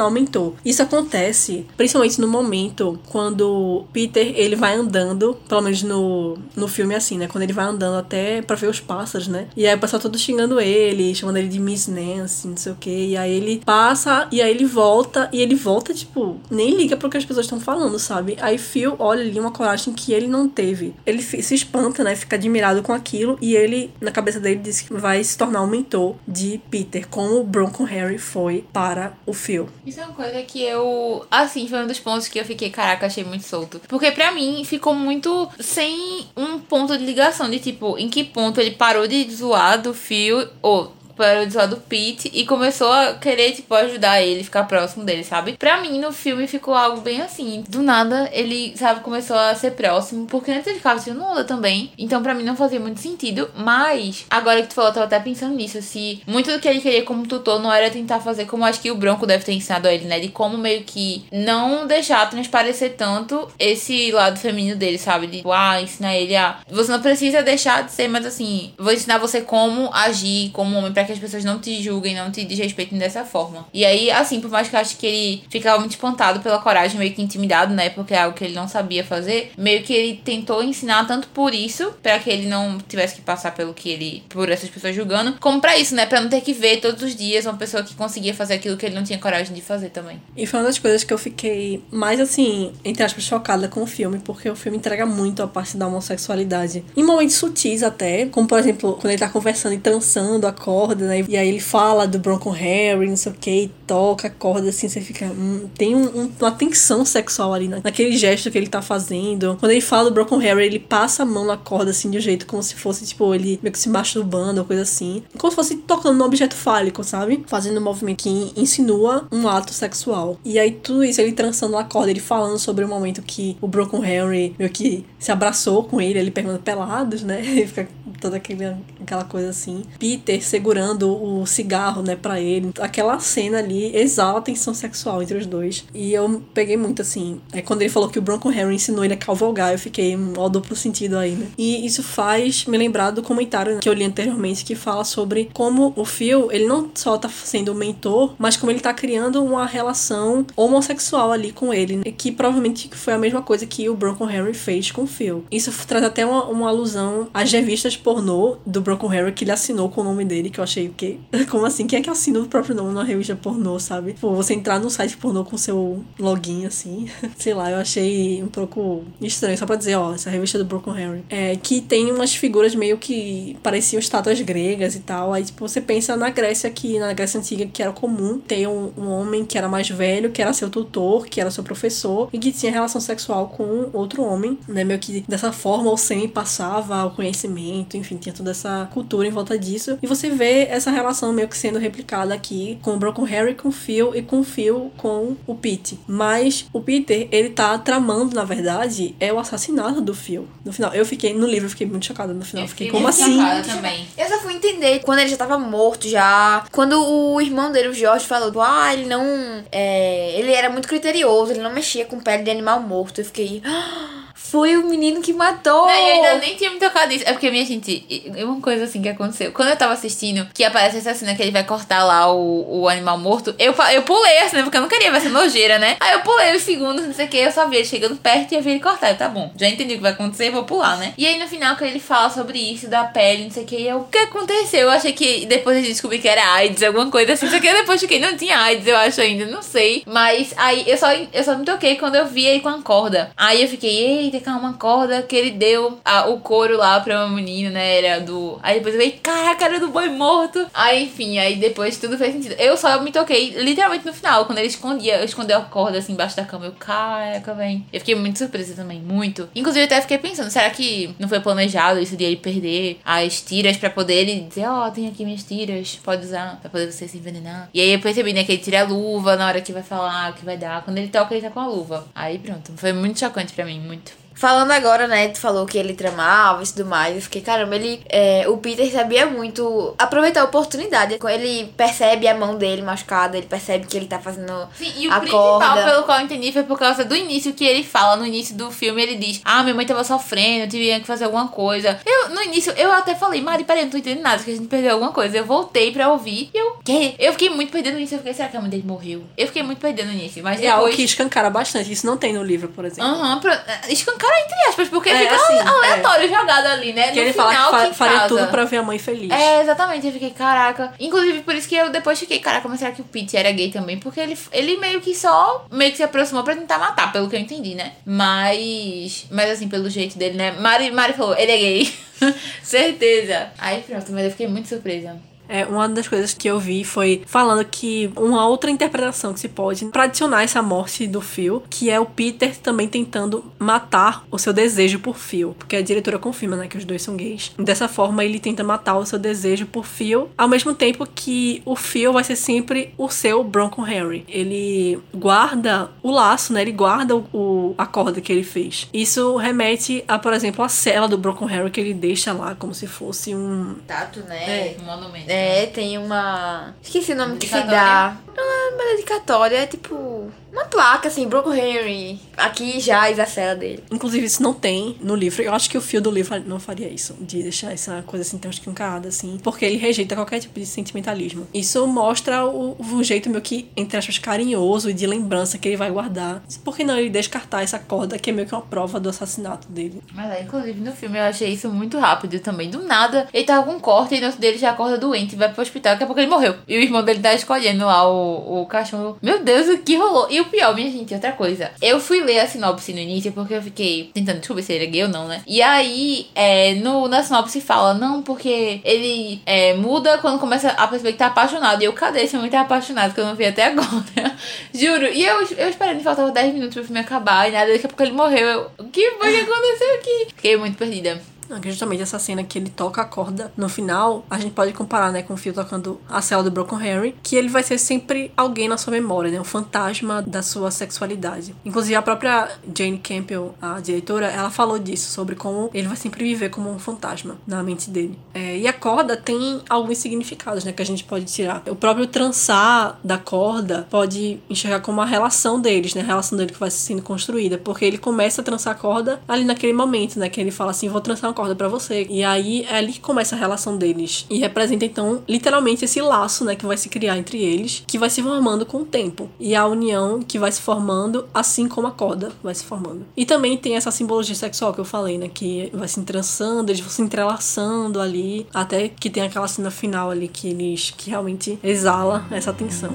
Isso acontece principalmente no momento quando Peter ele vai andando, pelo menos no, no filme é assim, né? Quando ele vai andando até pra ver os pássaros, né? E aí o pessoal todo xingando ele, chamando ele de Miss Nancy, não sei o que. E aí ele passa e aí ele volta e ele volta, tipo, nem liga pro que as pessoas estão falando, sabe? Aí Phil olha ali uma coragem que ele não teve. Ele se espanta, né? Fica admirado com aquilo e ele, na cabeça dele, diz que vai se tornar um mentor de Peter, como o Bronco Harry foi para o Phil. Isso é uma coisa que eu. Assim, foi um dos pontos que eu fiquei, caraca, achei muito solto. Porque pra mim ficou muito sem um ponto de ligação de tipo, em que ponto ele parou de zoar do Phil, ou para o zoar do Pete e começou a querer, tipo, ajudar ele, ficar próximo dele, sabe? Pra mim, no filme ficou algo bem assim. Do nada, ele, sabe, começou a ser próximo, porque antes ele ficava tirando onda também. Então, pra mim, não fazia muito sentido. Mas, agora que tu falou, eu tava até pensando nisso. Se muito do que ele queria como tutor não era tentar fazer como acho que o Bronco deve ter ensinado a ele, né? De como meio que não deixar transparecer tanto esse lado feminino dele, sabe? De, tipo, ah, ensinar ele a. Você não precisa deixar de ser, mas assim, vou ensinar você como agir como homem pra que as pessoas não te julguem, não te desrespeitem dessa forma. E aí, assim, por mais que eu acho que ele ficava muito espantado pela coragem, meio que intimidado, né? Porque é algo que ele não sabia fazer, meio que ele tentou ensinar tanto por isso, para que ele não tivesse que passar pelo que ele. por essas pessoas julgando, como para isso, né? Pra não ter que ver todos os dias uma pessoa que conseguia fazer aquilo que ele não tinha coragem de fazer também. E foi uma das coisas que eu fiquei mais assim, entre aspas, chocada com o filme, porque o filme entrega muito a parte da homossexualidade. Em momentos sutis até, como por exemplo, quando ele tá conversando e trançando a corda né? E aí ele fala do Bronco Harry, não sei o que, toca a corda assim, você fica. Hum, tem um, um, uma tensão sexual ali né? naquele gesto que ele tá fazendo. Quando ele fala do Bronco Harry, ele passa a mão na corda assim, de um jeito como se fosse, tipo, ele meio que se masturbando ou coisa assim. Como se fosse tocando no objeto fálico, sabe? Fazendo um movimento que insinua um ato sexual. E aí tudo isso, ele trançando a corda, ele falando sobre o momento que o Bronco Harry meio que se abraçou com ele, ele pergunta pelados, né? Ele fica toda aquele, aquela coisa assim. Peter segurando o cigarro, né, pra ele. Aquela cena ali exala a tensão sexual entre os dois. E eu peguei muito assim. É quando ele falou que o Bronco Harry ensinou ele a cavalgar, eu fiquei um duplo sentido aí, né? E isso faz me lembrar do comentário que eu li anteriormente que fala sobre como o Phil, ele não só tá sendo mentor, mas como ele tá criando uma relação homossexual ali com ele, né? que provavelmente foi a mesma coisa que o Bronco Harry fez com o Phil. Isso traz até uma, uma alusão às revistas pornô do Broken Harry que ele assinou com o nome dele, que eu achei o quê? Como assim? Quem é que assina o próprio nome numa revista pornô, sabe? Pô, você entrar num site pornô com seu login, assim. Sei lá, eu achei um pouco estranho, só pra dizer, ó, essa revista do Broken Harry. É, que tem umas figuras meio que pareciam estátuas gregas e tal. Aí, tipo, você pensa na Grécia, que na Grécia Antiga, que era comum ter um, um homem que era mais velho, que era seu tutor, que era seu professor, e que tinha relação sexual com outro homem, né? Meio que dessa forma o semi passava o conhecimento, enfim, tinha toda essa cultura em volta disso. E você vê essa relação meio que sendo replicada aqui com o Broken Harry com o Phil e com o Phil com o Pete. Mas o Peter, ele tá tramando, na verdade, é o assassinato do Phil. No final, eu fiquei, no livro, eu fiquei muito chocada no final. Eu fiquei, como assim? Também. Eu só fui entender quando ele já tava morto, já. Quando o irmão dele, o Jorge, falou: Ah, ele não. É, ele era muito criterioso, ele não mexia com pele de animal morto. Eu fiquei. Ah, foi o menino que matou. Não, eu ainda nem tinha me tocado nisso. É porque, minha gente, uma coisa assim que aconteceu. Quando eu tava assistindo, que aparece essa cena que ele vai cortar lá o, o animal morto, eu, eu pulei a cena, porque eu não queria ver essa nojeira, né? Aí eu pulei os segundos, não sei o que, eu só vi ele chegando perto e eu vi ele cortar. Eu, tá bom, já entendi o que vai acontecer, vou pular, né? E aí no final, que ele fala sobre isso, da pele, não sei o que, eu, o que aconteceu? Eu achei que depois a gente descobri que era AIDS, alguma coisa assim. Só que eu depois fiquei, não tinha AIDS, eu acho ainda, não sei. Mas aí eu só, eu só me toquei quando eu vi ele com a corda. Aí eu fiquei, eita, calma, corda que ele deu a, o couro lá pra uma menina, né? Era do. Aí depois eu falei, caraca, era do boi morto. Aí, enfim, aí depois tudo fez sentido. Eu só me toquei literalmente no final, quando ele escondia, escondeu a corda assim embaixo da cama. Eu, caraca, vem. Eu fiquei muito surpresa também, muito. Inclusive, eu até fiquei pensando, será que não foi planejado isso de ele perder as tiras pra poder ele dizer, ó, oh, tem aqui minhas tiras, pode usar pra poder você se envenenar. E aí eu percebi, né, que ele tira a luva na hora que vai falar, o que vai dar. Quando ele toca, ele tá com a luva. Aí pronto, foi muito chocante pra mim, muito. Falando agora, né, tu falou que ele tramava e tudo mais. Eu fiquei, caramba, ele. é, o Peter sabia muito aproveitar a oportunidade. Quando ele percebe a mão dele machucada, ele percebe que ele tá fazendo. Sim, e o a principal corda. pelo qual eu entendi foi por causa do início que ele fala. No início do filme, ele diz: Ah, minha mãe tava sofrendo, eu tinha que fazer alguma coisa. Eu, no início, eu até falei, Mari, peraí, eu não tô entendendo nada, que a gente perdeu alguma coisa. Eu voltei pra ouvir e eu. Quê? Eu fiquei muito perdida no início. Eu fiquei, será que a mãe dele morreu? Eu fiquei muito perdida no início. Mas É algo depois. que escancara bastante. Isso não tem no livro, por exemplo. Aham, pra- escancara entre aspas, porque É, fica assim, aleatório jogado ali, né? Que no ele final fala que fa- que faria casa. tudo pra ver a mãe feliz. É, exatamente. Eu fiquei, caraca. Inclusive, por isso que eu depois fiquei, caraca, mas será que o Pete era gay também? Porque ele, ele meio que só meio que se aproximou pra tentar matar, pelo que eu entendi, né? Mas. Mas assim, pelo jeito dele, né? Mari, Mari falou, ele é gay. Certeza. Aí pronto, mas eu fiquei muito surpresa. É, uma das coisas que eu vi foi falando que uma outra interpretação que se pode pra adicionar essa morte do Phil, que é o Peter também tentando matar o seu desejo por Phil, porque a diretora confirma, né, que os dois são gays. Dessa forma, ele tenta matar o seu desejo por Phil, ao mesmo tempo que o Phil vai ser sempre o seu Bronco Harry. Ele guarda o laço, né, ele guarda o, o- a corda que ele fez. Isso remete a, por exemplo, a cela do Bronco Harry que ele deixa lá como se fosse um Tato, né? Um monumento. É, tem uma. Esqueci o nome que se dá. Não é uma dedicatória, é tipo. Uma placa, assim, Broco Henry. Aqui jaz a cela dele. Inclusive, isso não tem no livro. Eu acho que o fio do livro não faria isso, de deixar essa coisa assim tão escancada, assim, porque ele rejeita qualquer tipo de sentimentalismo. Isso mostra o, o jeito meio que, entre aspas, carinhoso e de lembrança que ele vai guardar. Por que não ele descartar essa corda que é meio que uma prova do assassinato dele? Mas é, inclusive no filme eu achei isso muito rápido também. Do nada, ele tava com um corte e outro dele já acorda doente, vai pro hospital, daqui a pouco ele morreu. E o irmão dele tá escolhendo lá o, o cachorro. Meu Deus, o que rolou? E o pior, minha gente, outra coisa. Eu fui ler a sinopse no início porque eu fiquei tentando descobrir se ele é gay ou não, né? E aí, é, no, na sinopse fala, não, porque ele é, muda quando começa a perceber que tá apaixonado. E eu, cadê esse homem tá apaixonado que eu não vi até agora? Juro. E eu, eu esperando, faltava 10 minutos pro filme acabar e nada, daqui a pouco ele morreu. Eu, o que foi que aconteceu aqui? Fiquei muito perdida. Justamente essa cena que ele toca a corda no final, a gente pode comparar, né, com o Phil tocando a cela do Broken Harry, que ele vai ser sempre alguém na sua memória, né, um fantasma da sua sexualidade. Inclusive a própria Jane Campbell, a diretora, ela falou disso, sobre como ele vai sempre viver como um fantasma na mente dele. É, e a corda tem alguns significados, né, que a gente pode tirar. O próprio trançar da corda pode enxergar como a relação deles, né, a relação dele que vai sendo construída, porque ele começa a trançar a corda ali naquele momento, né, que ele fala assim, vou trançar uma corda pra você. E aí é ali que começa a relação deles. E representa então literalmente esse laço, né, que vai se criar entre eles, que vai se formando com o tempo. E a união que vai se formando assim como a corda vai se formando. E também tem essa simbologia sexual que eu falei, né, que vai se entrançando, eles vão se entrelaçando ali, até que tem aquela cena final ali que eles que realmente exala essa tensão.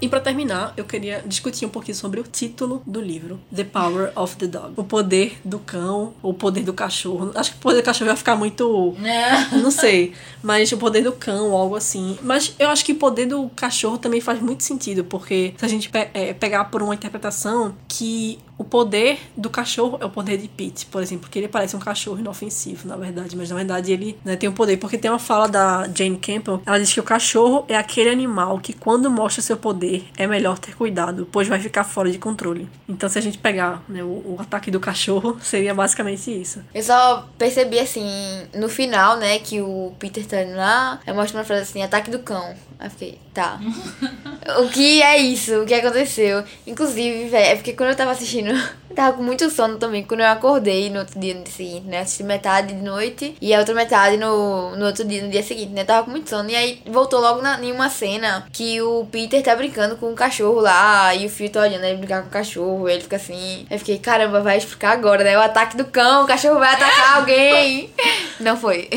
E pra terminar, eu queria discutir um pouquinho sobre o título do livro, The Power of the Dog. O poder do cão, ou o poder do cachorro. Acho que o poder do cachorro vai ficar muito não sei, mas o poder do cão algo assim. Mas eu acho que o poder do cachorro também faz muito sentido, porque se a gente pe- é, pegar por uma interpretação que o poder do cachorro é o poder de Pete, por exemplo, porque ele parece um cachorro inofensivo, na verdade, mas na verdade ele né, tem o poder, porque tem uma fala da Jane Campbell, ela diz que o cachorro é aquele animal que quando mostra seu poder é melhor ter cuidado, pois vai ficar fora de controle. Então se a gente pegar né, o, o ataque do cachorro, seria basicamente isso. Eu só percebi assim, no final, né, que o Peter tá lá, mostra uma frase assim, ataque do cão. Aí eu fiquei, tá. o que é isso? O que aconteceu? Inclusive, velho, é porque quando eu tava assistindo, eu tava com muito sono também. Quando eu acordei no outro dia, no dia seguinte, né? Assisti metade de noite e a outra metade no, no outro dia, no dia seguinte, né? Tava com muito sono. E aí voltou logo na, em uma cena que o Peter tá brincando com o cachorro lá e o Phil tá olhando ele brincar com o cachorro. E ele fica assim. Aí eu fiquei, caramba, vai explicar agora, né? O ataque do cão, o cachorro vai atacar alguém. Não foi.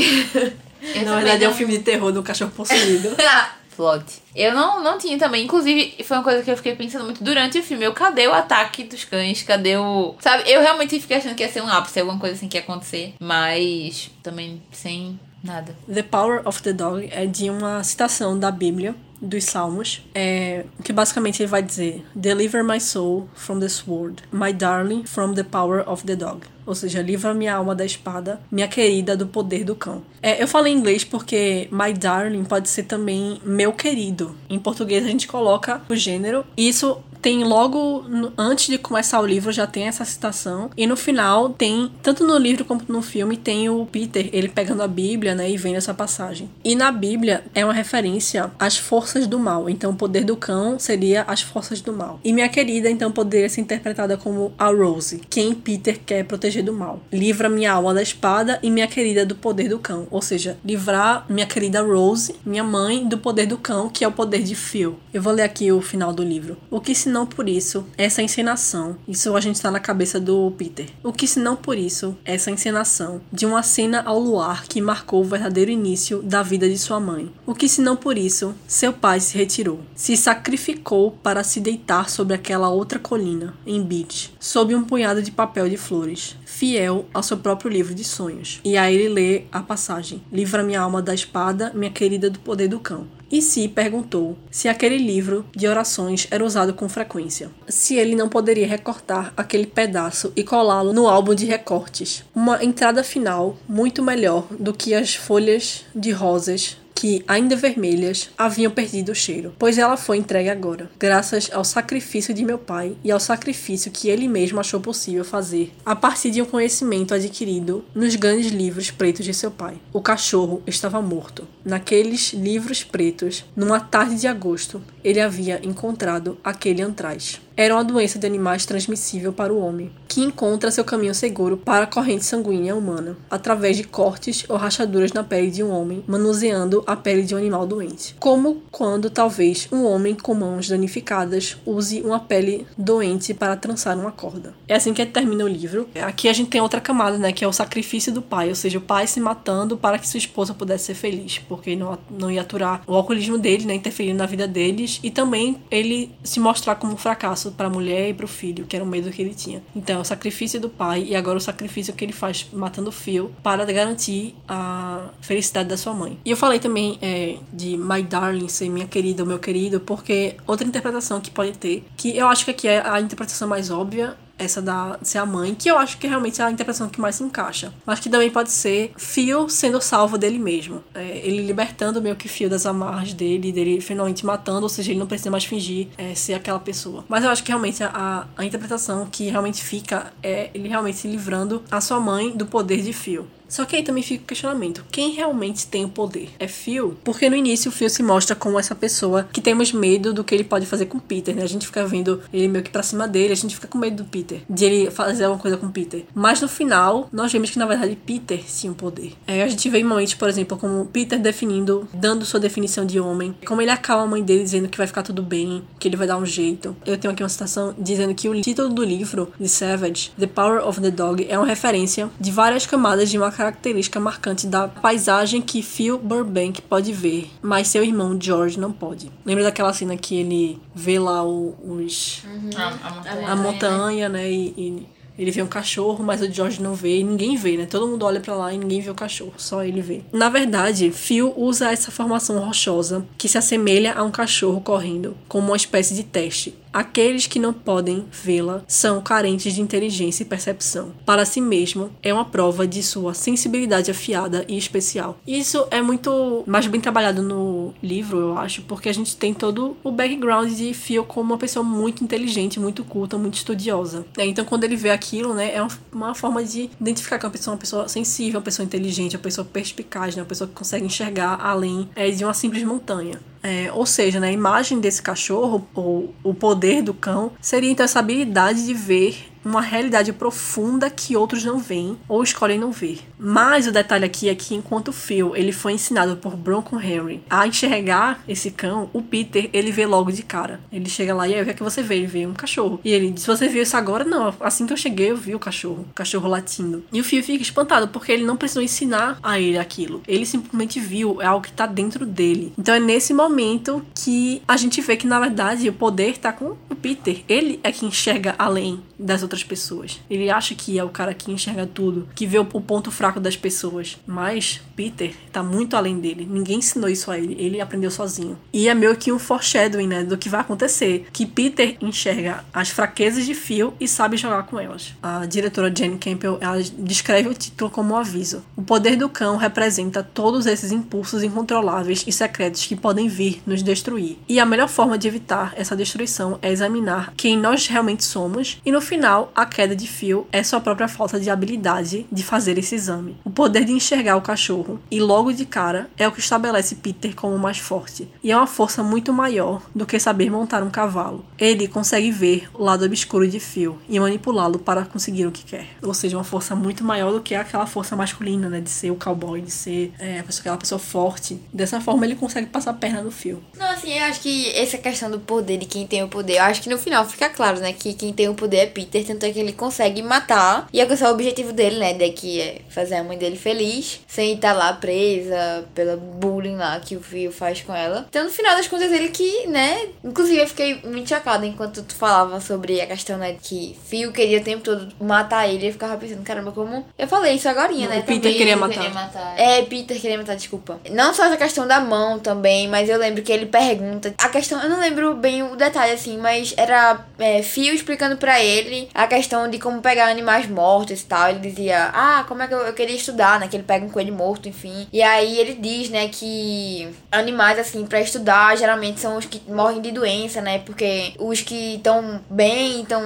Eu Na verdade é um não- filme de terror do cachorro possuído. Plot. Eu não, não tinha também. Inclusive, foi uma coisa que eu fiquei pensando muito durante o filme. Eu, cadê o ataque dos cães? Cadê o. Sabe? Eu realmente fiquei achando que ia ser um ápice, alguma coisa assim que ia acontecer. Mas também sem nada. The Power of the Dog é de uma citação da Bíblia, dos Salmos, é, que basicamente ele vai dizer: Deliver my soul from the sword, my darling from the power of the dog. Ou seja, livra minha alma da espada, minha querida do poder do cão. É, eu falei em inglês porque my darling pode ser também meu querido. Em português a gente coloca o gênero. E isso tem logo antes de começar o livro já tem essa citação. E no final tem tanto no livro como no filme tem o Peter ele pegando a Bíblia né e vendo essa passagem. E na Bíblia é uma referência às forças do mal. Então o poder do cão seria as forças do mal. E minha querida então poderia ser interpretada como a Rose quem Peter quer proteger do mal. Livra minha alma da espada e minha querida do poder do cão. Ou seja livrar minha querida Rose minha mãe do poder do cão que é o poder de Phil. Eu vou ler aqui o final do livro. O que se não por isso essa encenação? Isso a gente tá na cabeça do Peter. O que se não por isso essa encenação de uma cena ao luar que marcou o verdadeiro início da vida de sua mãe? O que se não por isso seu pai se retirou, se sacrificou para se deitar sobre aquela outra colina, em Beach, sob um punhado de papel de flores, fiel ao seu próprio livro de sonhos. E aí ele lê a passagem: Livra minha alma da espada, minha querida do poder do cão e se perguntou se aquele livro de orações era usado com frequência, se ele não poderia recortar aquele pedaço e colá-lo no álbum de recortes. Uma entrada final muito melhor do que as folhas de rosas que, ainda vermelhas, haviam perdido o cheiro, pois ela foi entregue agora, graças ao sacrifício de meu pai e ao sacrifício que ele mesmo achou possível fazer, a partir de um conhecimento adquirido nos grandes livros pretos de seu pai. O cachorro estava morto. Naqueles livros pretos, numa tarde de agosto, ele havia encontrado aquele antraz era uma doença de animais transmissível para o homem, que encontra seu caminho seguro para a corrente sanguínea humana, através de cortes ou rachaduras na pele de um homem, manuseando a pele de um animal doente. Como quando talvez um homem com mãos danificadas use uma pele doente para trançar uma corda. É assim que termina o livro. Aqui a gente tem outra camada, né, que é o sacrifício do pai, ou seja, o pai se matando para que sua esposa pudesse ser feliz, porque não, não ia aturar o alcoolismo dele, né, interferindo na vida deles, e também ele se mostrar como um fracasso para a mulher e para o filho, que era o medo que ele tinha. Então, o sacrifício do pai e agora o sacrifício que ele faz matando o Phil para garantir a felicidade da sua mãe. E eu falei também é, de My Darling ser minha querida ou meu querido, porque outra interpretação que pode ter, que eu acho que aqui é a interpretação mais óbvia, essa da ser a mãe, que eu acho que realmente é a interpretação que mais se encaixa. Mas que também pode ser Phil sendo salvo dele mesmo. É, ele libertando meio que Phil das amarras dele, dele finalmente matando, ou seja, ele não precisa mais fingir é, ser aquela pessoa. Mas eu acho que realmente a, a interpretação que realmente fica é ele realmente se livrando a sua mãe do poder de Phil. Só que aí também fica o questionamento: quem realmente tem o poder? É Phil? Porque no início o Phil se mostra como essa pessoa que temos medo do que ele pode fazer com Peter, né? A gente fica vendo ele meio que pra cima dele, a gente fica com medo do Peter, de ele fazer alguma coisa com Peter. Mas no final, nós vemos que na verdade Peter tinha o poder. É, a gente vê momentos, por exemplo, como Peter definindo, dando sua definição de homem, como ele acalma a mãe dele dizendo que vai ficar tudo bem, que ele vai dar um jeito. Eu tenho aqui uma citação dizendo que o título do livro de Savage, The Power of the Dog, é uma referência de várias camadas de uma característica marcante da paisagem que Phil Burbank pode ver, mas seu irmão George não pode. Lembra daquela cena que ele vê lá o, os. Uhum. A, a, montanha. a montanha, né? E, e, ele vê um cachorro, mas o George não vê e ninguém vê, né? Todo mundo olha para lá e ninguém vê o cachorro, só ele vê. Na verdade, Phil usa essa formação rochosa que se assemelha a um cachorro correndo, como uma espécie de teste. Aqueles que não podem vê-la são carentes de inteligência e percepção. Para si mesmo, é uma prova de sua sensibilidade afiada e especial. Isso é muito mais bem trabalhado no livro, eu acho, porque a gente tem todo o background de Phil como uma pessoa muito inteligente, muito culta, muito estudiosa. É, então, quando ele vê aquilo, né, é uma forma de identificar que é uma pessoa, uma pessoa sensível, uma pessoa inteligente, uma pessoa perspicaz, né, uma pessoa que consegue enxergar além é, de uma simples montanha. É, ou seja, né, a imagem desse cachorro, ou o poder do cão, seria então essa habilidade de ver uma realidade profunda que outros não veem ou escolhem não ver. Mas o detalhe aqui é que enquanto Phil ele foi ensinado por Bronco Henry a enxergar esse cão, o Peter ele vê logo de cara. Ele chega lá e aí o que é que você vê? Ele vê um cachorro. E ele diz: Você viu isso agora? Não. Assim que eu cheguei, eu vi o cachorro. O cachorro latindo. E o Phil fica espantado porque ele não precisou ensinar a ele aquilo. Ele simplesmente viu, é algo que tá dentro dele. Então é nesse momento que a gente vê que na verdade o poder tá com o Peter. Ele é que enxerga além das outras outras pessoas. Ele acha que é o cara que enxerga tudo, que vê o ponto fraco das pessoas. Mas Peter tá muito além dele. Ninguém ensinou isso a ele. Ele aprendeu sozinho. E é meio que um foreshadowing, né, do que vai acontecer. Que Peter enxerga as fraquezas de Phil e sabe jogar com elas. A diretora Jane Campbell, ela descreve o título como um aviso. O poder do cão representa todos esses impulsos incontroláveis e secretos que podem vir nos destruir. E a melhor forma de evitar essa destruição é examinar quem nós realmente somos. E no final, a queda de Phil é sua própria falta de habilidade de fazer esse exame. O poder de enxergar o cachorro e logo de cara é o que estabelece Peter como mais forte. E é uma força muito maior do que saber montar um cavalo. Ele consegue ver o lado obscuro de Phil e manipulá-lo para conseguir o que quer. Ou seja, uma força muito maior do que aquela força masculina, né? De ser o cowboy, de ser é, aquela pessoa forte. Dessa forma ele consegue passar a perna no Phil. Não, assim, eu acho que essa questão do poder de quem tem o poder, eu acho que no final fica claro, né? Que quem tem o poder é Peter, tanto é que ele consegue matar e alcançar o objetivo dele, né? De que é fazer a mãe dele feliz, sem estar lá presa pela bullying lá que o Phil faz com ela. Então, no final das contas, ele que, né? Inclusive, eu fiquei muito chocada enquanto tu falava sobre a questão, né? Que Phil queria o tempo todo matar ele. Eu ficava pensando, caramba, como. Eu falei isso agora, né? O Peter queria matar. Queria matar. É, Peter queria matar, desculpa. Não só essa questão da mão também, mas eu lembro que ele pergunta. A questão, eu não lembro bem o detalhe assim, mas era é, Phil explicando pra ele a questão de como pegar animais mortos e tal. Ele dizia, ah, como é que eu, eu queria estudar, né? Que ele pega um coelho morto, enfim. E aí ele diz, né, que animais, assim, pra estudar, geralmente são os que morrem de doença, né? Porque os que estão bem, estão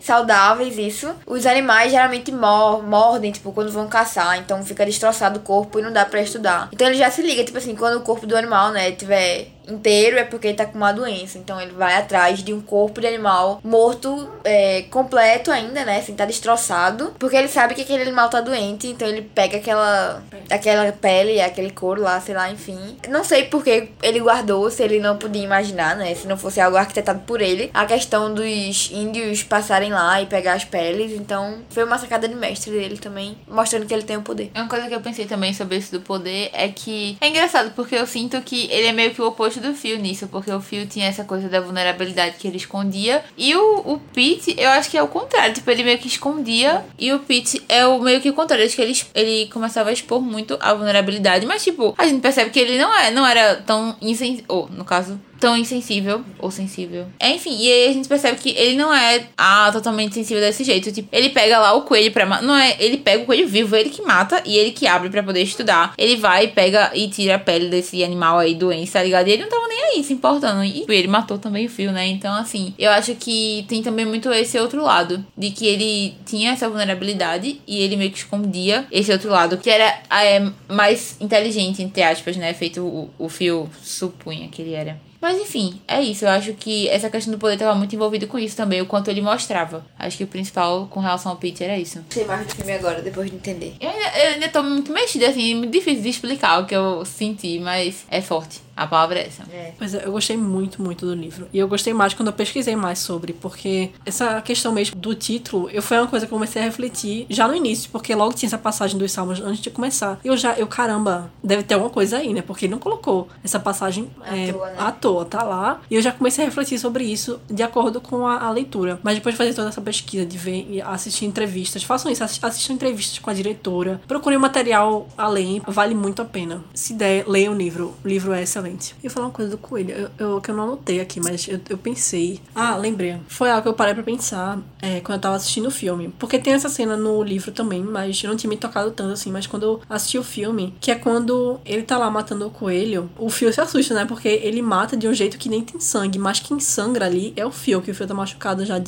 saudáveis, isso. Os animais geralmente mor mordem, tipo, quando vão caçar. Então fica destroçado o corpo e não dá pra estudar. Então ele já se liga, tipo assim, quando o corpo do animal, né, tiver inteiro é porque ele tá com uma doença. Então ele vai atrás de um corpo de animal morto, é, completo ainda, né? Assim, tá destroçado. Porque ele sabe que aquele animal tá doente. Então ele pega aquela, aquela pele, aquele couro lá, sei lá, enfim. Não sei porque ele guardou, se ele não podia imaginar, né? Se não fosse algo arquitetado por ele. A questão dos índios passarem lá e pegar as peles. Então foi uma sacada de mestre dele também, mostrando que ele tem o poder. Uma coisa que eu pensei também sobre isso do poder é que é engraçado porque eu sinto que ele é meio que o oposto do Phil nisso, porque o Phil tinha essa coisa da vulnerabilidade que ele escondia. E o, o Pete, eu acho que é o contrário. Tipo, ele meio que escondia. E o Pete é o meio que o contrário. Acho que ele, ele começava a expor muito a vulnerabilidade. Mas, tipo, a gente percebe que ele não, é, não era tão insensível. Ou, no caso, tão insensível ou sensível. Enfim, e aí a gente percebe que ele não é ah, totalmente sensível desse jeito. Tipo, ele pega lá o coelho pra Não é, ele pega o coelho vivo, ele que mata e ele que abre para poder estudar. Ele vai, pega e tira a pele desse animal aí doente, tá ligado? E ele não tava nem aí se importando. E ele matou também o fio, né? Então, assim, eu acho que tem também muito esse outro lado. De que ele tinha essa vulnerabilidade e ele meio que escondia esse outro lado, que era é, mais inteligente, entre aspas, né? Feito o, o fio supunha que ele era. Mas enfim, é isso. Eu acho que essa questão do poder estava muito envolvido com isso também, o quanto ele mostrava. Acho que o principal com relação ao Peter era isso. Sei mais do filme agora, depois de entender. Eu ainda, eu ainda tô muito mexida, assim, muito difícil de explicar o que eu senti, mas é forte. A palavra é essa. É. Pois é, eu gostei muito, muito do livro. E eu gostei mais quando eu pesquisei mais sobre, porque essa questão mesmo do título, eu foi uma coisa que eu comecei a refletir já no início, porque logo tinha essa passagem dos salmos antes de começar. E eu já, eu, caramba, deve ter alguma coisa aí, né? Porque ele não colocou essa passagem À é, toa, né? à toa, tá lá. E eu já comecei a refletir sobre isso de acordo com a, a leitura. Mas depois de fazer toda essa pesquisa, de ver e assistir entrevistas, façam isso, assi- assistam entrevistas com a diretora, procurem material além, vale muito a pena. Se der, leiam o livro, o livro é excelente. E eu ia falar uma coisa do coelho, eu, eu- que eu não anotei aqui, mas eu, eu pensei. Ah, lembrei. Foi algo que eu parei pra pensar é, quando eu tava assistindo o filme. Porque tem essa cena no livro também, mas eu não tinha me tocado tanto assim. Mas quando eu assisti o filme, que é quando ele tá lá matando o coelho, o Fio se assusta, né? Porque ele mata de um jeito que nem tem sangue, mas quem sangra ali é o Fio, que o Fio tá machucado já.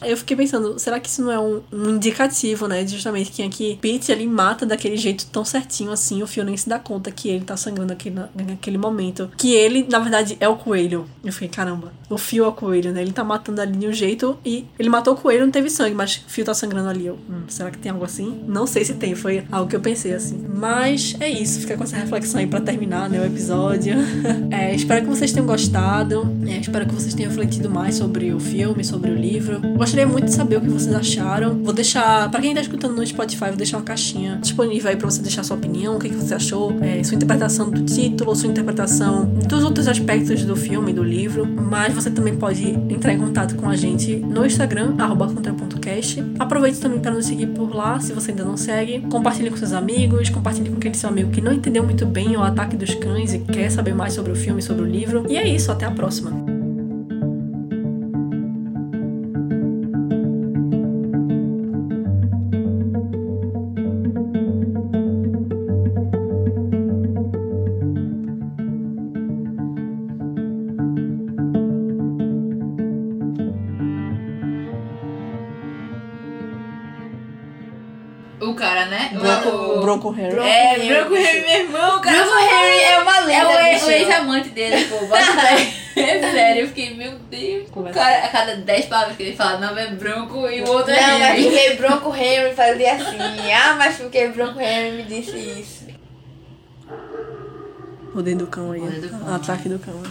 Aí eu fiquei pensando, será que isso não é um, um indicativo, né? de Justamente que aqui Pete ele mata daquele jeito tão certinho assim, o Fio nem se dá conta que ele tá sangrando aqui na- naquele momento. Que ele, na verdade, é o coelho. Eu fiquei, caramba, o Fio é o coelho, né? Ele tá matando ali de um jeito e ele matou o coelho, não teve sangue, mas o Fio tá sangrando ali. Eu, hum, será que tem algo assim? Não sei se tem, foi algo que eu pensei assim. Mas é isso, fica com essa reflexão aí pra terminar, né, o episódio. É, espero que vocês tenham gostado. É, espero que vocês tenham refletido mais sobre o filme, sobre o livro. Gostaria muito de saber o que vocês acharam. Vou deixar, pra quem tá escutando no Spotify, vou deixar uma caixinha disponível aí pra você deixar sua opinião, o que, que você achou, é, sua interpretação do título, sua interpretação dos outros aspectos do filme, do livro, mas você também pode entrar em contato com a gente no Instagram, arroba contra.cast. Aproveite também para nos seguir por lá, se você ainda não segue. Compartilhe com seus amigos, compartilhe com aquele seu amigo que não entendeu muito bem o Ataque dos Cães e quer saber mais sobre o filme, sobre o livro. E é isso, até a próxima. Bronco Harry. É, Henry, Bronco Harry, meu irmão, o cara. Bruno Harry é uma lenda, É o o ex-amante dele, pô. É sério, eu fiquei, meu Deus. O Conversa. cara, a cada 10 palavras que ele fala, não é Bronco e o outro Não, é mas Harry. porque Bronco Henry fazia assim. Ah, mas porque Bronco Henry me disse isso. Poder do cão aí. Poder do cão. Ataque do cão.